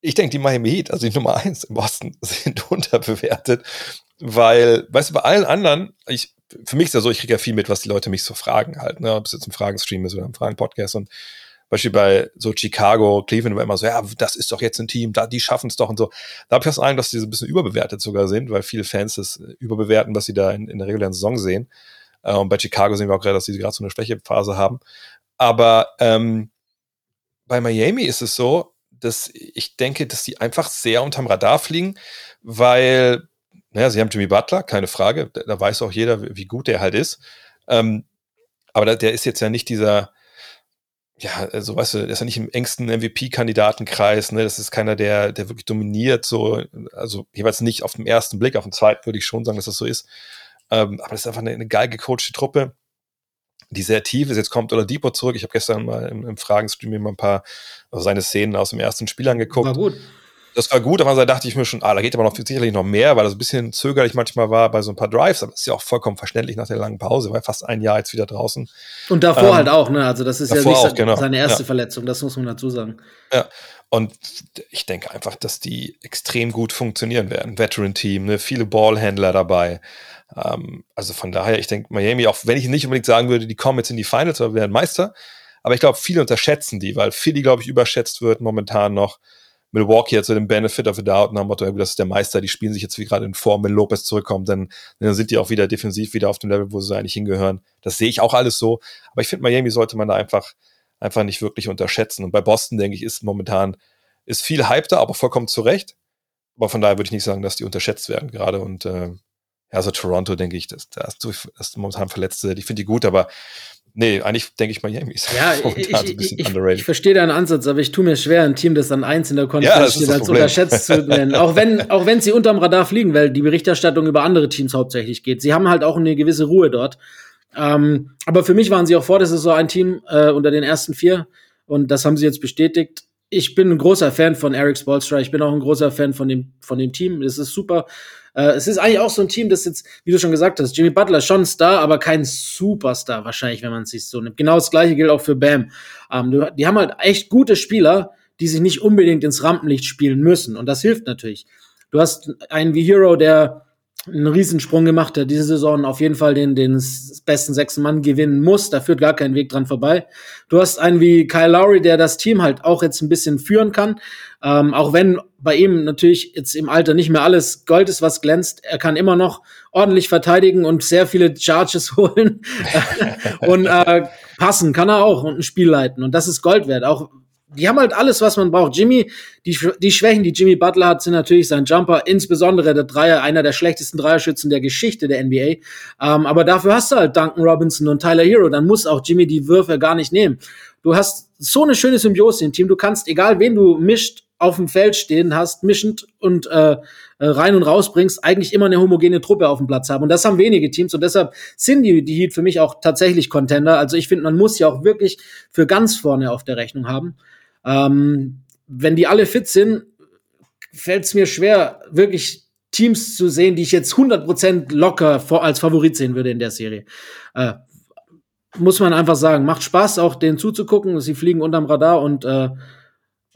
Ich denke, die Miami Heat, also die Nummer eins im Osten, sind unterbewertet, weil, weißt du, bei allen anderen, ich, für mich ist ja so, ich kriege ja viel mit, was die Leute mich so fragen halt, ne? ob es jetzt ein Fragenstream ist oder ein Fragen-Podcast und Beispiel bei so Chicago, Cleveland war immer so, ja, das ist doch jetzt ein Team, da, die schaffen es doch und so. Da habe ich das Eindruck, dass die so ein bisschen überbewertet sogar sind, weil viele Fans das überbewerten, was sie da in, in der regulären Saison sehen. Äh, und bei Chicago sehen wir auch gerade, dass sie gerade so eine Schwächephase haben. Aber ähm, bei Miami ist es so, dass ich denke, dass die einfach sehr unterm Radar fliegen, weil, naja, sie haben Jimmy Butler, keine Frage, da, weiß auch jeder, wie gut der halt ist. Ähm, aber der, ist jetzt ja nicht dieser, ja, also weißt du, der ist ja nicht im engsten MVP-Kandidatenkreis, ne? Das ist keiner, der, der wirklich dominiert, so, also jeweils nicht auf den ersten Blick, auf den zweiten würde ich schon sagen, dass das so ist. Ähm, aber das ist einfach eine, eine geil gecoachte Truppe, die sehr tief ist. Jetzt kommt Oladipo zurück. Ich habe gestern mal im, im Fragenstream mir mal ein paar also seine Szenen aus dem ersten Spiel angeguckt. War gut. Das war gut, aber da dachte ich mir schon, ah, da geht aber noch sicherlich noch mehr, weil das ein bisschen zögerlich manchmal war bei so ein paar Drives, aber das ist ja auch vollkommen verständlich nach der langen Pause, war fast ein Jahr jetzt wieder draußen. Und davor ähm, halt auch, ne? Also das ist ja nicht auch, genau. seine erste ja. Verletzung, das muss man dazu sagen. Ja. Und ich denke einfach, dass die extrem gut funktionieren werden. Veteran-Team, ne? viele Ballhändler dabei. Ähm, also von daher, ich denke, Miami, auch wenn ich nicht unbedingt sagen würde, die kommen jetzt in die Finals oder werden Meister, aber ich glaube, viele unterschätzen die, weil Philly, glaube ich, überschätzt wird momentan noch. Milwaukee hat so den Benefit of the Doubt nach dem Motto, das ist der Meister, die spielen sich jetzt wie gerade in Form, wenn Lopez zurückkommt, dann, dann sind die auch wieder defensiv wieder auf dem Level, wo sie eigentlich hingehören. Das sehe ich auch alles so. Aber ich finde, Miami sollte man da einfach, einfach nicht wirklich unterschätzen. Und bei Boston, denke ich, ist momentan, ist viel Hype da, aber vollkommen zu Recht. Aber von daher würde ich nicht sagen, dass die unterschätzt werden gerade. Und äh, also Toronto, denke ich, das, das, das momentan Verletzte, ich finde die gut, aber Nee, eigentlich denke ich Miami ist ja, ich, ich, ich, ich, ich verstehe deinen Ansatz, aber ich tue mir schwer, ein Team, das dann eins in der Konferenz ja, als unterschätzt zu nennen. auch wenn, auch wenn sie unterm Radar fliegen, weil die Berichterstattung über andere Teams hauptsächlich geht. Sie haben halt auch eine gewisse Ruhe dort. Ähm, aber für mich waren sie auch vor der Saison ein Team äh, unter den ersten vier und das haben sie jetzt bestätigt. Ich bin ein großer Fan von Eric Spolstra. Ich bin auch ein großer Fan von dem, von dem Team. Es ist super. Äh, es ist eigentlich auch so ein Team, das jetzt, wie du schon gesagt hast, Jimmy Butler ist schon ein Star, aber kein Superstar wahrscheinlich, wenn man es sich so nimmt. Genau das gleiche gilt auch für Bam. Ähm, die haben halt echt gute Spieler, die sich nicht unbedingt ins Rampenlicht spielen müssen. Und das hilft natürlich. Du hast einen wie Hero, der einen Riesensprung gemacht, der diese Saison auf jeden Fall den, den besten sechsten Mann gewinnen muss. Da führt gar kein Weg dran vorbei. Du hast einen wie Kyle Lowry, der das Team halt auch jetzt ein bisschen führen kann. Ähm, auch wenn bei ihm natürlich jetzt im Alter nicht mehr alles Gold ist, was glänzt. Er kann immer noch ordentlich verteidigen und sehr viele Charges holen. und äh, passen kann er auch und ein Spiel leiten. Und das ist Gold wert. Auch die haben halt alles, was man braucht. Jimmy, die, die Schwächen, die Jimmy Butler hat, sind natürlich sein Jumper, insbesondere der Dreier, einer der schlechtesten Dreierschützen der Geschichte der NBA. Ähm, aber dafür hast du halt Duncan Robinson und Tyler Hero. Dann muss auch Jimmy die Würfe gar nicht nehmen. Du hast so eine schöne Symbiose im Team. Du kannst, egal wen du mischt, auf dem Feld stehen hast, mischend und äh, äh rein und raus bringst, eigentlich immer eine homogene Truppe auf dem Platz haben. Und das haben wenige Teams. Und deshalb sind die, die Heat für mich auch tatsächlich Contender. Also ich finde, man muss ja auch wirklich für ganz vorne auf der Rechnung haben. Ähm, wenn die alle fit sind, fällt es mir schwer, wirklich Teams zu sehen, die ich jetzt 100% locker als Favorit sehen würde in der Serie. Äh, muss man einfach sagen, macht Spaß, auch denen zuzugucken. Sie fliegen unterm Radar und äh,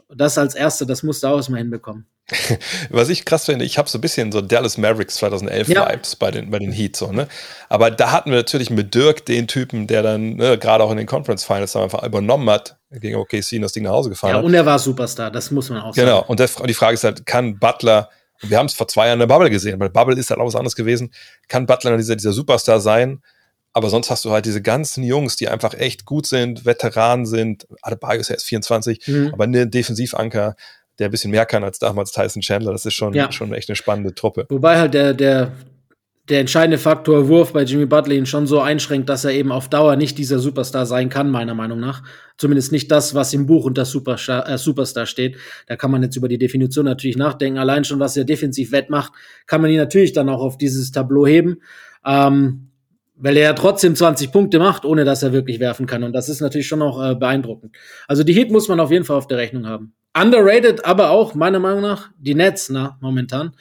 das als Erste, das musste auch erstmal hinbekommen. Was ich krass finde, ich habe so ein bisschen so Dallas Mavericks 2011 ja. Vibes bei den, bei den Heat so, ne? Aber da hatten wir natürlich mit Dirk den Typen, der dann ne, gerade auch in den Conference Finals einfach übernommen hat, gegen OKC und das Ding nach Hause gefahren ja, hat. Und er war Superstar, das muss man auch sagen. Genau, und, der, und die Frage ist halt, kann Butler, wir haben es vor zwei Jahren in der Bubble gesehen, weil Bubble ist halt auch was anderes gewesen, kann Butler dieser, dieser Superstar sein? Aber sonst hast du halt diese ganzen Jungs, die einfach echt gut sind, Veteranen sind. Adebayo ist ja erst 24, mhm. aber eine Defensivanker, der ein bisschen mehr kann als damals Tyson Chandler. Das ist schon, ja. schon echt eine spannende Truppe. Wobei halt der, der, der entscheidende Faktor Wurf bei Jimmy Butler ihn schon so einschränkt, dass er eben auf Dauer nicht dieser Superstar sein kann, meiner Meinung nach. Zumindest nicht das, was im Buch unter Superstar, äh, Superstar steht. Da kann man jetzt über die Definition natürlich nachdenken. Allein schon, was er defensiv wettmacht, kann man ihn natürlich dann auch auf dieses Tableau heben. Ähm, weil er ja trotzdem 20 Punkte macht, ohne dass er wirklich werfen kann. Und das ist natürlich schon auch äh, beeindruckend. Also die Heat muss man auf jeden Fall auf der Rechnung haben. Underrated, aber auch meiner Meinung nach die Nets, na, momentan.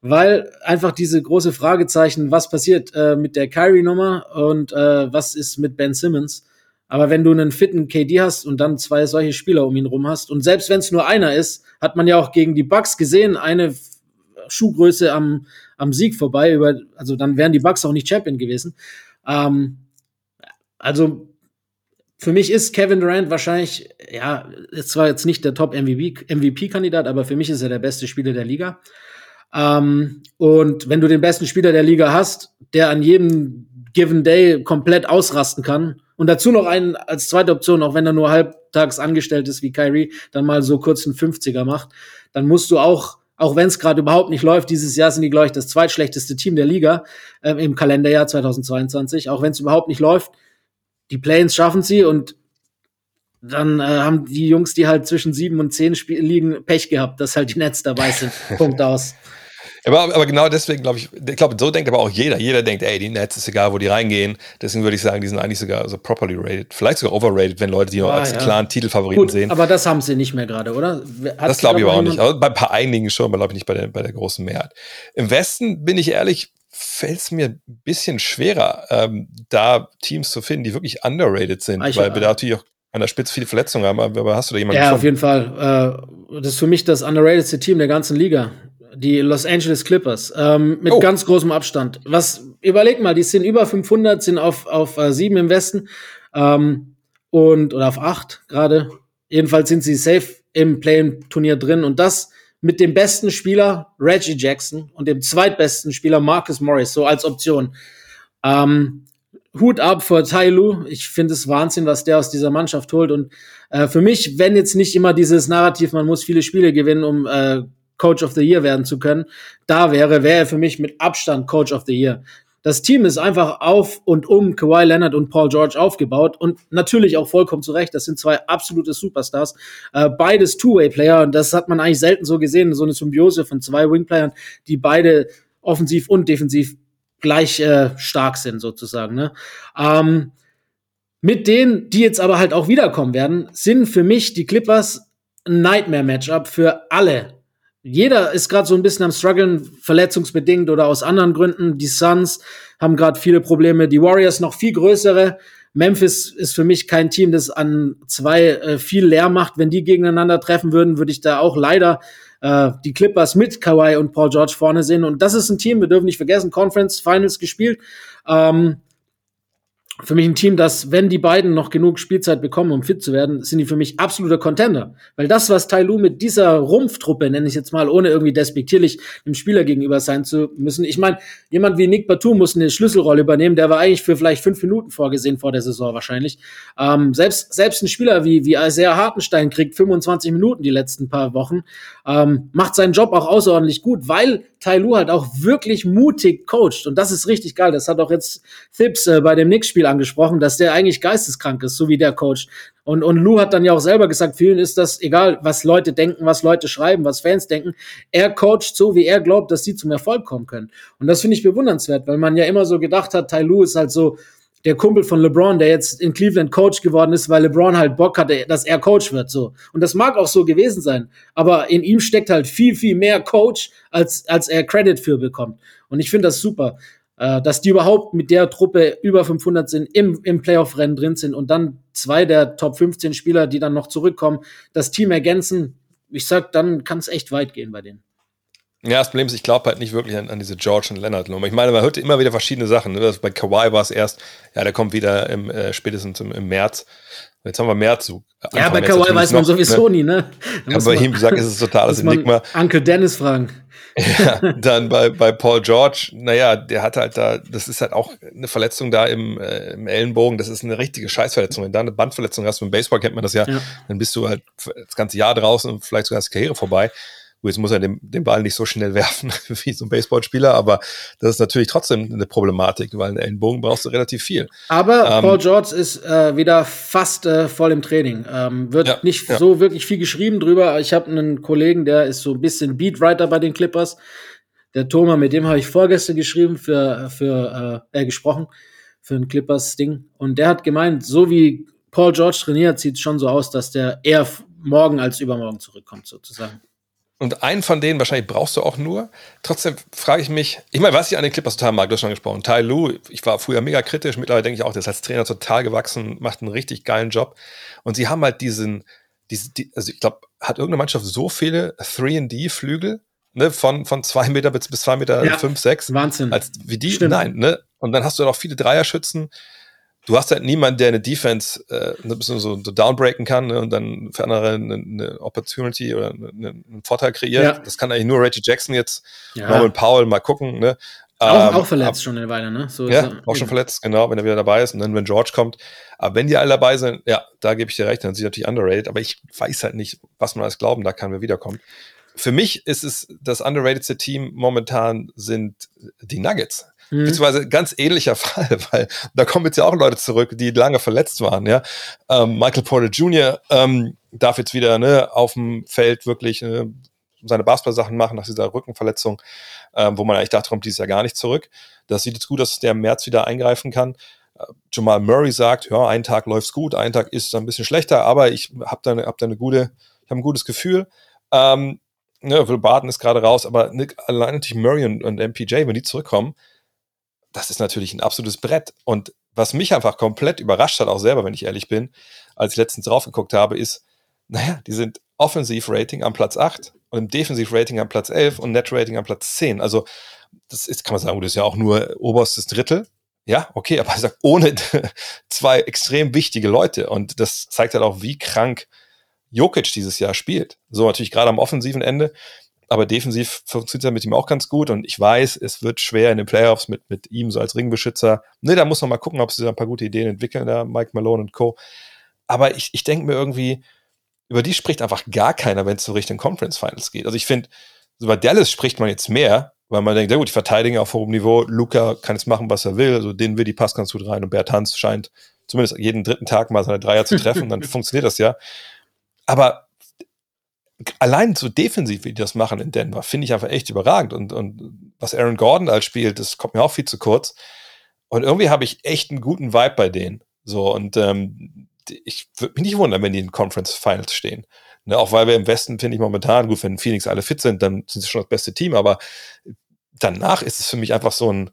Weil einfach diese große Fragezeichen, was passiert äh, mit der Kyrie-Nummer und äh, was ist mit Ben Simmons. Aber wenn du einen fitten KD hast und dann zwei solche Spieler um ihn rum hast und selbst wenn es nur einer ist, hat man ja auch gegen die Bucks gesehen, eine Schuhgröße am, am Sieg vorbei. Über, also dann wären die Bucks auch nicht Champion gewesen. Ähm, also für mich ist Kevin Durant wahrscheinlich, ja, ist zwar jetzt nicht der Top-MVP-Kandidat, aber für mich ist er der beste Spieler der Liga. Ähm, und wenn du den besten Spieler der Liga hast, der an jedem Given Day komplett ausrasten kann und dazu noch einen als zweite Option, auch wenn er nur halbtags angestellt ist wie Kyrie, dann mal so kurz einen 50er macht, dann musst du auch auch wenn es gerade überhaupt nicht läuft. Dieses Jahr sind die, glaube ich, das zweitschlechteste Team der Liga äh, im Kalenderjahr 2022. Auch wenn es überhaupt nicht läuft, die Planes schaffen sie und dann äh, haben die Jungs, die halt zwischen sieben und zehn Spiel liegen, Pech gehabt, dass halt die Nets dabei sind. Punkt aus. Aber, aber genau deswegen glaube ich, ich glaube, so denkt aber auch jeder. Jeder denkt, ey, die Nets ist egal, wo die reingehen. Deswegen würde ich sagen, die sind eigentlich sogar so properly rated. Vielleicht sogar overrated, wenn Leute die noch ah, als ja. klaren Titelfavoriten Gut, sehen. Aber das haben sie nicht mehr gerade, oder? Hat's das glaube ich aber auch nicht. Aber bei ein paar einigen schon, aber glaube ich nicht bei der, bei der großen Mehrheit. Im Westen bin ich ehrlich, fällt es mir ein bisschen schwerer, ähm, da Teams zu finden, die wirklich underrated sind, ah, ich, weil wir da natürlich auch an der Spitze viele Verletzungen haben. Aber hast du da jemanden Ja, gefunden? auf jeden Fall. Äh, das ist für mich das underratedste Team der ganzen Liga die Los Angeles Clippers, ähm, mit oh. ganz großem Abstand. Was, überleg mal, die sind über 500, sind auf, auf äh, sieben im Westen, ähm, und, oder auf acht gerade. Jedenfalls sind sie safe im Play-In-Turnier drin und das mit dem besten Spieler Reggie Jackson und dem zweitbesten Spieler Marcus Morris, so als Option. Ähm, Hut ab vor Tai Lu. Ich finde es Wahnsinn, was der aus dieser Mannschaft holt. Und äh, für mich, wenn jetzt nicht immer dieses Narrativ, man muss viele Spiele gewinnen, um äh, Coach of the Year werden zu können, da wäre, wäre er für mich mit Abstand Coach of the Year. Das Team ist einfach auf und um Kawhi Leonard und Paul George aufgebaut und natürlich auch vollkommen zu Recht. Das sind zwei absolute Superstars. Äh, beides Two-Way-Player und das hat man eigentlich selten so gesehen. So eine Symbiose von zwei Wing-Playern, die beide offensiv und defensiv gleich äh, stark sind sozusagen. Ne? Ähm, mit denen, die jetzt aber halt auch wiederkommen werden, sind für mich die Clippers ein Nightmare-Matchup für alle jeder ist gerade so ein bisschen am struggeln, verletzungsbedingt oder aus anderen Gründen. Die Suns haben gerade viele Probleme, die Warriors noch viel größere. Memphis ist für mich kein Team, das an zwei äh, viel leer macht. Wenn die gegeneinander treffen würden, würde ich da auch leider äh, die Clippers mit Kawhi und Paul George vorne sehen. Und das ist ein Team, wir dürfen nicht vergessen, Conference Finals gespielt. Ähm, für mich ein Team, das, wenn die beiden noch genug Spielzeit bekommen, um fit zu werden, sind die für mich absoluter Contender. Weil das, was Tai Lu mit dieser Rumpftruppe, nenne ich jetzt mal, ohne irgendwie despektierlich dem Spieler gegenüber sein zu müssen. Ich meine, jemand wie Nick Batum muss eine Schlüsselrolle übernehmen, der war eigentlich für vielleicht fünf Minuten vorgesehen vor der Saison wahrscheinlich. Ähm, selbst, selbst ein Spieler wie, wie Isaiah Hartenstein kriegt 25 Minuten die letzten paar Wochen, ähm, macht seinen Job auch außerordentlich gut, weil Tai Lu halt auch wirklich mutig coacht. Und das ist richtig geil. Das hat auch jetzt Thibs äh, bei dem Knicks-Spiel angesprochen, dass der eigentlich geisteskrank ist, so wie der coacht. Und, und Lou hat dann ja auch selber gesagt, vielen ist das egal, was Leute denken, was Leute schreiben, was Fans denken. Er coacht so, wie er glaubt, dass sie zum Erfolg kommen können. Und das finde ich bewundernswert, weil man ja immer so gedacht hat, Tai Lu ist halt so der Kumpel von LeBron, der jetzt in Cleveland Coach geworden ist, weil LeBron halt Bock hatte, dass er Coach wird, so. Und das mag auch so gewesen sein. Aber in ihm steckt halt viel, viel mehr Coach, als, als er Credit für bekommt. Und ich finde das super, äh, dass die überhaupt mit der Truppe über 500 sind, im, im Playoff-Rennen drin sind und dann zwei der Top 15 Spieler, die dann noch zurückkommen, das Team ergänzen. Ich sag, dann kann es echt weit gehen bei denen. Ja, das Problem ist, ich glaube halt nicht wirklich an, an diese George und Leonard Nummer. Ich meine, man hört immer wieder verschiedene Sachen. Ne? Also bei Kawhi war es erst, ja, der kommt wieder im, äh, spätestens im, im März. Jetzt haben wir März. So, ja, bei Kawhi weiß man noch, sowieso ne? nie, ne? Aber bei ihm gesagt, ist es totales Enigma. Uncle Dennis fragen. Ja, dann bei, bei Paul George, naja, der hat halt da, das ist halt auch eine Verletzung da im, äh, im Ellenbogen, das ist eine richtige Scheißverletzung. Wenn du da eine Bandverletzung hast, beim Baseball kennt man das ja, ja. dann bist du halt das ganze Jahr draußen und vielleicht sogar die Karriere vorbei. Jetzt muss er den, den Ball nicht so schnell werfen wie so ein Baseballspieler, aber das ist natürlich trotzdem eine Problematik, weil einen Ellenbogen brauchst du relativ viel. Aber ähm, Paul George ist äh, wieder fast äh, voll im Training. Ähm, wird ja, nicht ja. so wirklich viel geschrieben drüber. Ich habe einen Kollegen, der ist so ein bisschen Beatwriter bei den Clippers. Der Thomas, mit dem habe ich vorgestern geschrieben, für, für äh, äh, gesprochen, für ein Clippers-Ding. Und der hat gemeint, so wie Paul George trainiert, sieht es schon so aus, dass der eher morgen als übermorgen zurückkommt, sozusagen. Und einen von denen wahrscheinlich brauchst du auch nur. Trotzdem frage ich mich, ich meine, was ich an den Clippers total mag, du hast schon gesprochen. Tai Lu, ich war früher mega kritisch, mittlerweile denke ich auch, der ist als Trainer total gewachsen, macht einen richtig geilen Job. Und sie haben halt diesen, diese, die, also ich glaube, hat irgendeine Mannschaft so viele 3D-Flügel, ne, von, von zwei Meter bis, bis zwei Meter ja, fünf, sechs. Wahnsinn. Als, wie die, Stimmt. nein, ne? Und dann hast du auch viele Dreierschützen du hast halt niemanden, der eine Defense äh, ein bisschen so, so downbreaken kann ne, und dann für andere eine, eine Opportunity oder eine, einen Vorteil kreiert. Ja. Das kann eigentlich nur Reggie Jackson jetzt, ja. Norman Powell mal gucken. Ne? Auch, ähm, auch verletzt ab, schon eine Weile, ne? So ja, auch schon verletzt, genau, wenn er wieder dabei ist und dann, wenn George kommt. Aber wenn die alle dabei sind, ja, da gebe ich dir recht, dann sind sie natürlich underrated, aber ich weiß halt nicht, was man alles glauben da kann, wer wiederkommt. Für mich ist es das underratedste Team momentan sind die Nuggets. Mhm. Beziehungsweise ganz ähnlicher Fall, weil da kommen jetzt ja auch Leute zurück, die lange verletzt waren. Ja, ähm, Michael Porter Jr. Ähm, darf jetzt wieder ne, auf dem Feld wirklich äh, seine Basketball-Sachen machen nach dieser Rückenverletzung, ähm, wo man eigentlich dachte, kommt dieses Jahr gar nicht zurück. Das sieht jetzt gut, dass der im März wieder eingreifen kann. Äh, Jamal Murray sagt, ja, einen Tag läuft's gut, einen Tag ist ein bisschen schlechter, aber ich habe da, hab da eine gute, ich habe ein gutes Gefühl. Ähm, ne, Will Barton ist gerade raus, aber Nick, allein natürlich Murray und, und MPJ, wenn die zurückkommen, das ist natürlich ein absolutes Brett. Und was mich einfach komplett überrascht hat, auch selber, wenn ich ehrlich bin, als ich letztens drauf geguckt habe, ist, naja, die sind Offensiv-Rating am Platz 8 und im Defensiv-Rating am Platz 11 und Net-Rating am Platz 10. Also, das ist, kann man sagen, das ist ja auch nur oberstes Drittel. Ja, okay, aber ich sag, ohne zwei extrem wichtige Leute. Und das zeigt halt auch, wie krank Jokic dieses Jahr spielt. So natürlich gerade am offensiven Ende aber defensiv funktioniert er mit ihm auch ganz gut und ich weiß, es wird schwer in den Playoffs mit, mit ihm so als Ringbeschützer. Ne, da muss man mal gucken, ob sie da ein paar gute Ideen entwickeln, da Mike Malone und Co. Aber ich, ich denke mir irgendwie, über die spricht einfach gar keiner, wenn es so Richtung Conference Finals geht. Also ich finde, über Dallas spricht man jetzt mehr, weil man denkt, ja gut, die verteidigen auf hohem Niveau, Luca kann jetzt machen, was er will, also den will die Pass ganz gut rein und Bert Hans scheint zumindest jeden dritten Tag mal seine Dreier zu treffen, dann funktioniert das ja. Aber allein so defensiv, wie die das machen in Denver, finde ich einfach echt überragend. Und, und was Aaron Gordon als spielt, das kommt mir auch viel zu kurz. Und irgendwie habe ich echt einen guten Vibe bei denen. So, und ähm, ich würde mich nicht wundern, wenn die in Conference Finals stehen. Ne, auch weil wir im Westen, finde ich momentan, gut, wenn Phoenix alle fit sind, dann sind sie schon das beste Team, aber danach ist es für mich einfach so ein,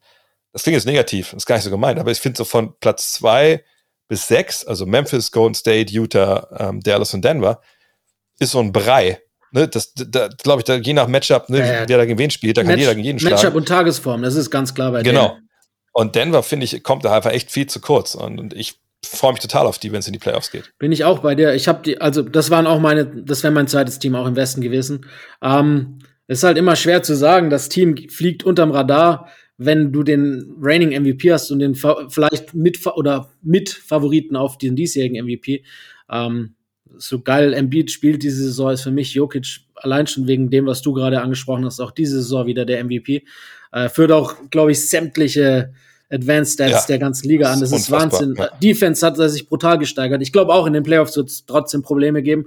das klingt jetzt negativ, das ist gar nicht so gemeint, aber ich finde so von Platz zwei bis sechs, also Memphis, Golden State, Utah, ähm, Dallas und Denver, ist so ein Brei. Ne, das, da, glaube ich, da, je nach Matchup, ne, Ja, ja. wer da gegen wen spielt, da kann Match- jeder gegen jeden Matchup schlagen. und Tagesform, das ist ganz klar bei Genau. denen. Und Denver, finde ich, kommt da einfach echt viel zu kurz. Und, und ich freue mich total auf die, wenn es in die Playoffs geht. Bin ich auch bei dir. Ich habe die, also das waren auch meine, das wäre mein zweites Team auch im Westen gewesen. Ähm, es ist halt immer schwer zu sagen, das Team fliegt unterm Radar, wenn du den reigning MVP hast und den vielleicht mit oder mit Favoriten auf den diesjährigen MVP. Ähm, so geil Embiid spielt diese Saison ist für mich Jokic allein schon wegen dem, was du gerade angesprochen hast, auch diese Saison wieder der MVP. Äh, führt auch, glaube ich, sämtliche Advanced Stats Ja. der ganzen Liga an. Das ist Unfassbar, Wahnsinn. ja. Defense hat er sich brutal gesteigert. Ich glaube auch in den Playoffs wird es trotzdem Probleme geben.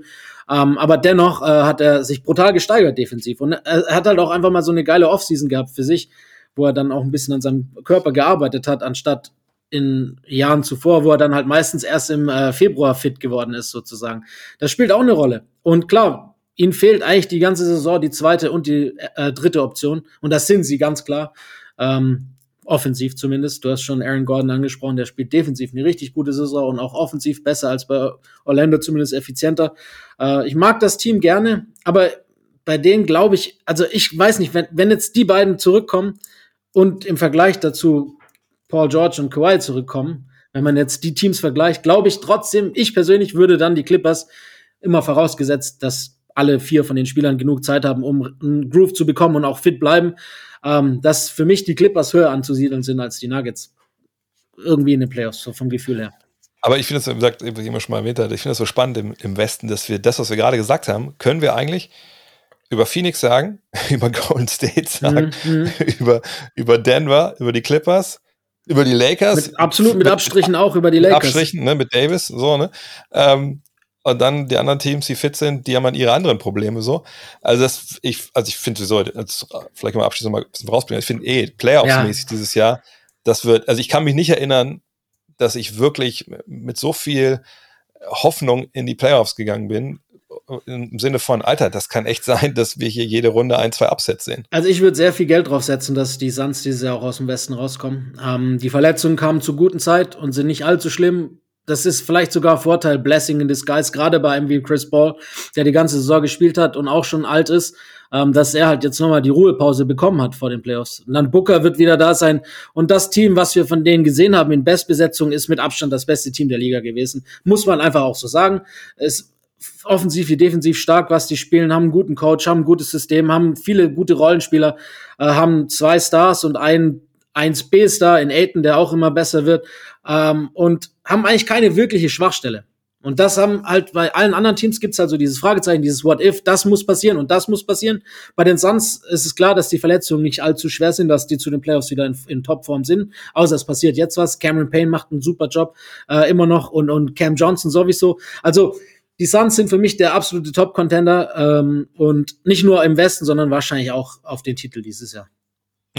Ähm, aber dennoch äh, hat er sich brutal gesteigert defensiv. Und er, er hat halt auch einfach mal so eine geile Offseason gehabt für sich, wo er dann auch ein bisschen an seinem Körper gearbeitet hat, anstatt in Jahren zuvor, wo er dann halt meistens erst im äh, Februar fit geworden ist, sozusagen. Das spielt auch eine Rolle. Und klar, ihnen fehlt eigentlich die ganze Saison die zweite und die äh, dritte Option. Und das sind sie ganz klar. Ähm, offensiv zumindest. Du hast schon Aaron Gordon angesprochen, der spielt defensiv eine richtig gute Saison und auch offensiv besser als bei Orlando, zumindest effizienter. Äh, ich mag das Team gerne, aber bei denen glaube ich, also ich weiß nicht, wenn, wenn jetzt die beiden zurückkommen und im Vergleich dazu Paul George und Kawhi zurückkommen, wenn man jetzt die Teams vergleicht, glaube ich trotzdem, ich persönlich würde dann die Clippers immer vorausgesetzt, dass alle vier von den Spielern genug Zeit haben, um einen Groove zu bekommen und auch fit bleiben, ähm, dass für mich die Clippers höher anzusiedeln sind als die Nuggets. Irgendwie in den Playoffs, so vom Gefühl her. Aber ich finde es, wie gesagt, ich immer schon mal erwähnt hatte, ich finde es so spannend im, im Westen, dass wir das, was wir gerade gesagt haben, können wir eigentlich über Phoenix sagen, über Golden State sagen, Mhm, über, über Denver, über die Clippers, über die Lakers. Mit, absolut mit Abstrichen auch über die mit Lakers. Abstrichen, ne, mit Davis, so, ne? Ähm, und dann die anderen Teams, die fit sind, die haben dann ihre anderen Probleme so. Also das, ich, also ich finde sowieso, das, vielleicht mal abschließend mal ein bisschen rausbringen, ich finde eh, Playoffs-mäßig dieses Jahr, das wird, also ich kann mich nicht erinnern, dass ich wirklich mit so viel Hoffnung in die Playoffs gegangen bin, im Sinne von, Alter, das kann echt sein, dass wir hier jede Runde ein, zwei Upsets sehen. Also ich würde sehr viel Geld drauf setzen, dass die Suns dieses Jahr auch aus dem Westen rauskommen. Ähm, die Verletzungen kamen zur guten Zeit und sind nicht allzu schlimm. Das ist vielleicht sogar Vorteil, Blessing in Disguise, gerade bei einem wie Chris Paul, der die ganze Saison gespielt hat und auch schon alt ist, ähm, dass er halt jetzt nochmal die Ruhepause bekommen hat vor den Playoffs. Und dann Booker wird wieder da sein. Und das Team, was wir von denen gesehen haben in Bestbesetzung, ist mit Abstand das beste Team der Liga gewesen. Muss man einfach auch so sagen. Es offensiv wie defensiv stark, was die spielen, haben einen guten Coach, haben ein gutes System, haben viele gute Rollenspieler, äh, haben zwei Stars und einen 1B-Star in Aiton, der auch immer besser wird, ähm, und haben eigentlich keine wirkliche Schwachstelle. Und das haben halt bei allen anderen Teams gibt's halt so dieses Fragezeichen, dieses What if, das muss passieren und das muss passieren. Bei den Suns ist es klar, dass die Verletzungen nicht allzu schwer sind, dass die zu den Playoffs wieder in, in Topform sind. Außer es passiert jetzt was. Cameron Payne macht einen super Job äh, immer noch und, und Cam Johnson sowieso. Also die Suns sind für mich der absolute Top-Contender ähm, und nicht nur im Westen, sondern wahrscheinlich auch auf den Titel dieses Jahr.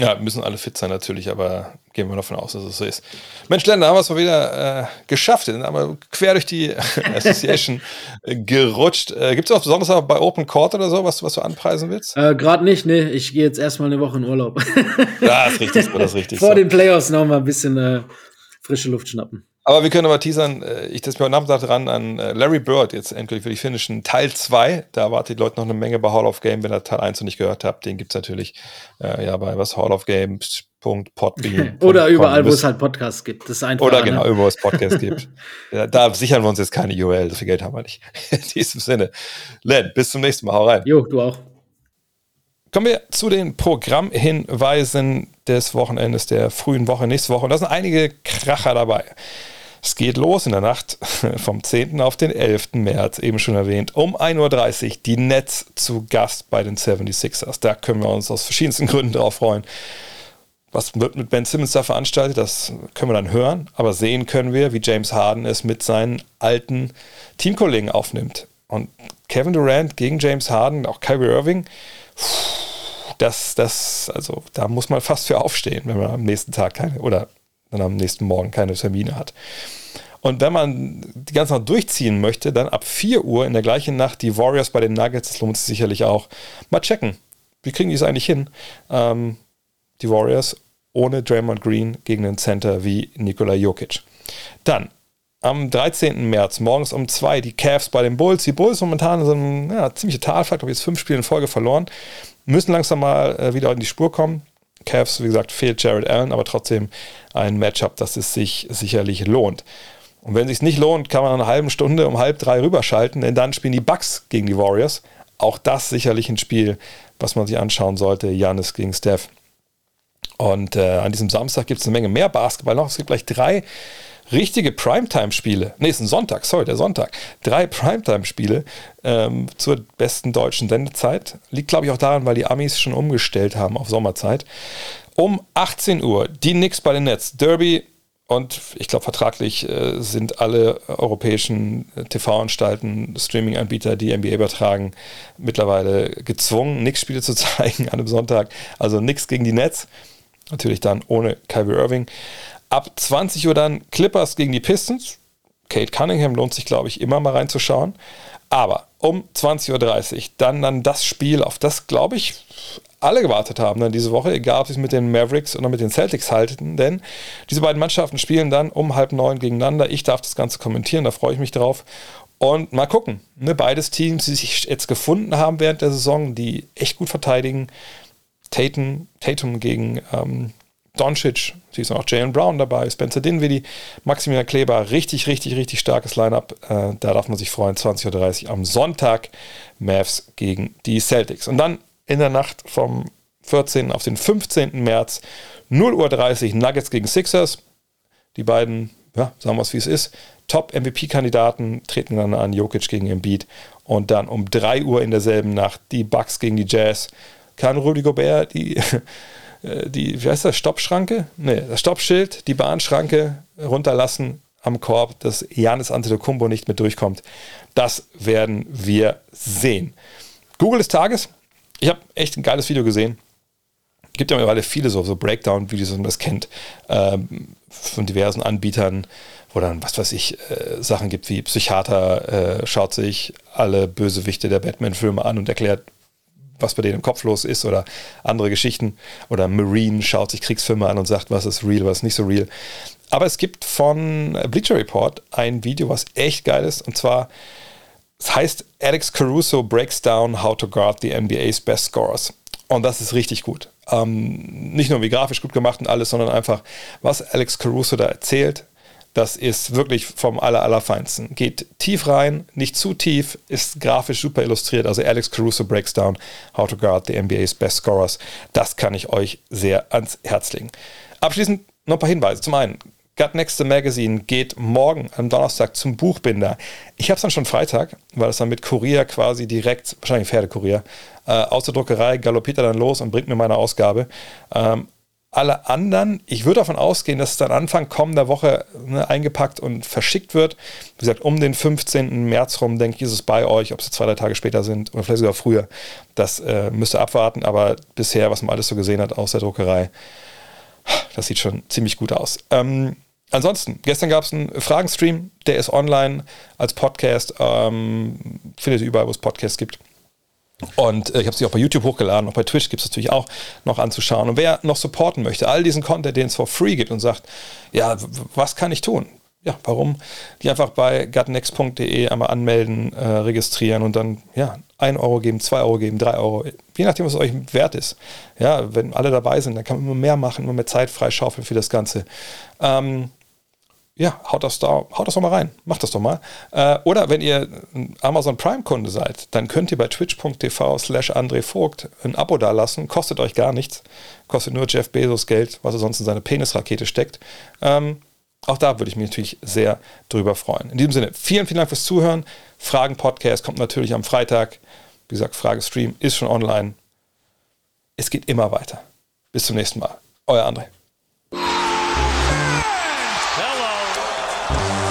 Ja, müssen alle fit sein natürlich, aber gehen wir davon aus, dass es so ist. Mensch, Len, da haben wir es mal wieder äh, geschafft. Dann haben wir quer durch die Association äh, gerutscht. Äh, Gibt es auch besonders bei Open Court oder so, was, was du anpreisen willst? Äh, Gerade nicht, nee. Ich gehe jetzt erstmal eine Woche in Urlaub. Ja, das ist richtig, das ist richtig. Vor so. den Playoffs noch mal ein bisschen äh, frische Luft schnappen. Aber wir können aber teasern, äh, ich das mir heute Nachmittag dran an äh, Larry Bird jetzt endlich für die finnischen Teil 2. Da erwartet die Leute noch eine Menge bei Hall of Game, wenn ihr Teil 1 noch nicht gehört habt. Den gibt's natürlich äh, ja bei was Hall of Games.podbean. Oder überall, wo es halt Podcasts gibt. Das ist einfach. Oder genau, überall, wo es Podcasts gibt. Ja, da sichern wir uns jetzt keine URL, so viel Geld haben wir nicht. In diesem Sinne. Len, bis zum nächsten Mal. Hau rein. Jo, du auch. Kommen wir zu den Programmhinweisen des Wochenendes, der frühen Woche, nächste Woche. Und da sind einige Kracher dabei. Es geht los in der Nacht vom 10. auf den 11. März, eben schon erwähnt, um 1.30 Uhr die Nets zu Gast bei den 76ers. Da können wir uns aus verschiedensten Gründen drauf freuen. Was wird mit Ben Simmons da veranstaltet, das können wir dann hören. Aber sehen können wir, wie James Harden es mit seinen alten Teamkollegen aufnimmt. Und Kevin Durant gegen James Harden, auch Kyrie Irving, das, das, also da muss man fast für aufstehen, wenn man am nächsten Tag keine oder dann am nächsten Morgen keine Termine hat. Und wenn man die ganze Nacht durchziehen möchte, dann ab 4 Uhr in der gleichen Nacht die Warriors bei den Nuggets. Das lohnt sich sicherlich auch. Mal checken. Wie kriegen die es eigentlich hin? Ähm, die Warriors ohne Draymond Green gegen einen Center wie Nikola Jokic. Dann am 13. März morgens um 2 die Cavs bei den Bulls. Die Bulls momentan sind ja, ziemliche Talfahrt, habe jetzt fünf Spiele in Folge verloren. Müssen langsam mal äh, wieder in die Spur kommen. Cavs, wie gesagt, fehlt Jared Allen, aber trotzdem ein Matchup, das es sich sicherlich lohnt. Und wenn es sich nicht lohnt, kann man eine halbe Stunde um halb drei rüberschalten, denn dann spielen die Bucks gegen die Warriors. Auch das sicherlich ein Spiel, was man sich anschauen sollte. Janis gegen Steph. Und äh, an diesem Samstag gibt es eine Menge mehr Basketball noch. Es gibt gleich drei richtige Primetime-Spiele. Nee, ist ein Sonntag, sorry, der Sonntag. Drei Primetime-Spiele ähm, zur besten deutschen Sendezeit. Liegt, glaube ich, auch daran, weil die Amis schon umgestellt haben auf Sommerzeit. Um 18 Uhr die Knicks bei den Nets. Derby und ich glaube, vertraglich äh, sind alle europäischen äh, TV-Anstalten, Streaming-Anbieter, die NBA übertragen, mittlerweile gezwungen, Knicks-Spiele zu zeigen an einem Sonntag. Also Knicks gegen die Nets. Natürlich dann ohne Kyrie Irving. Ab 20 Uhr dann Clippers gegen die Pistons. Kate Cunningham lohnt sich, glaube ich, immer mal reinzuschauen. Aber um 20.30 Uhr dann, dann das Spiel, auf das, glaube ich, alle gewartet haben dann diese Woche, egal ob sie es mit den Mavericks oder mit den Celtics halten, denn diese beiden Mannschaften spielen dann um halb neun gegeneinander. Ich darf das Ganze kommentieren, da freue ich mich drauf. Und mal gucken, ne, beides Teams, die sich jetzt gefunden haben während der Saison, die echt gut verteidigen. Tatum, Tatum gegen ähm, Doncic, sie ist noch Jalen Brown dabei, Spencer Dinwiddie, Maximilian Kleber, richtig, richtig, richtig starkes Lineup. Äh, da darf man sich freuen, 20.30 Uhr am Sonntag, Mavs gegen die Celtics. Und dann in der Nacht vom 14. auf den 15. März, 0.30 Uhr Nuggets gegen Sixers. Die beiden, ja, sagen wir es wie es ist, Top-MVP-Kandidaten treten dann an, Jokic gegen Embiid. Und dann um 3 Uhr in derselben Nacht die Bucks gegen die Jazz. Kann Rudy Gobert die die, wie heißt das, Stoppschranke? Nee, das Stoppschild, die Bahnschranke runterlassen am Korb, dass Janis Antetokounmpo nicht mit durchkommt. Das werden wir sehen. Google des Tages. Ich habe echt ein geiles Video gesehen. Gibt ja mittlerweile viele so, so Breakdown-Videos, wenn man das kennt, ähm, von diversen Anbietern, wo dann, was weiß ich, äh, Sachen gibt wie Psychiater äh, schaut sich alle Bösewichte der Batman-Filme an und erklärt, was bei denen im Kopf los ist oder andere Geschichten. Oder Marine schaut sich Kriegsfilme an und sagt, was ist real, was ist nicht so real. Aber es gibt von Bleacher Report ein Video, was echt geil ist. Und zwar, es heißt Alex Caruso breaks down how to guard the NBA's best scorers. Und das ist richtig gut. Ähm, nicht nur wie grafisch gut gemacht und alles, sondern einfach, was Alex Caruso da erzählt, das ist wirklich vom aller, allerfeinsten. Geht tief rein, nicht zu tief, ist grafisch super illustriert. Also Alex Caruso breaks down How to Guard the NBA's Best Scorers. Das kann ich euch sehr ans Herz legen. Abschließend noch ein paar Hinweise. Zum einen, Gut Next Magazine geht morgen am Donnerstag zum Buchbinder. Ich habe es dann schon Freitag, weil es dann mit Kurier quasi direkt, wahrscheinlich Pferdekurier, äh, aus der Druckerei galoppiert er dann los und bringt mir meine Ausgabe. Ähm, alle anderen, ich würde davon ausgehen, dass es dann Anfang kommender Woche ne, eingepackt und verschickt wird. Wie gesagt, um den 15. März rum, denke ich, ist es bei euch, ob es zwei, drei Tage später sind oder vielleicht sogar früher. Das äh, müsst ihr abwarten, aber bisher, was man alles so gesehen hat aus der Druckerei, das sieht schon ziemlich gut aus. Ähm, ansonsten, gestern gab es einen Fragenstream, der ist online als Podcast, ähm, findet ihr überall, wo es Podcasts gibt. Und äh, ich habe sie auch bei YouTube hochgeladen, auch bei Twitch gibt es natürlich auch noch anzuschauen. Und wer noch supporten möchte, all diesen Content, den es for free gibt und sagt, ja, was kann ich tun? Ja, warum? Die einfach bei gutnext.de einmal anmelden, äh, registrieren und dann, ja, 1 Euro geben, 2 Euro geben, 3 Euro, je nachdem, was euch wert ist. Ja, wenn alle dabei sind, dann kann man immer mehr machen, immer mehr Zeit freischaufeln für das Ganze. Ähm, ja, haut das da, haut das doch mal rein. Macht das doch mal. Äh, oder wenn ihr Amazon Prime-Kunde seid, dann könnt ihr bei twitch.tv slash André Vogt ein Abo dalassen. Kostet euch gar nichts. Kostet nur Jeff Bezos Geld, was er sonst in seine Penisrakete steckt. Ähm, auch da würde ich mich natürlich sehr drüber freuen. In diesem Sinne, vielen, vielen Dank fürs Zuhören. Fragen-Podcast kommt natürlich am Freitag. Wie gesagt, Fragestream ist schon online. Es geht immer weiter. Bis zum nächsten Mal. Euer André.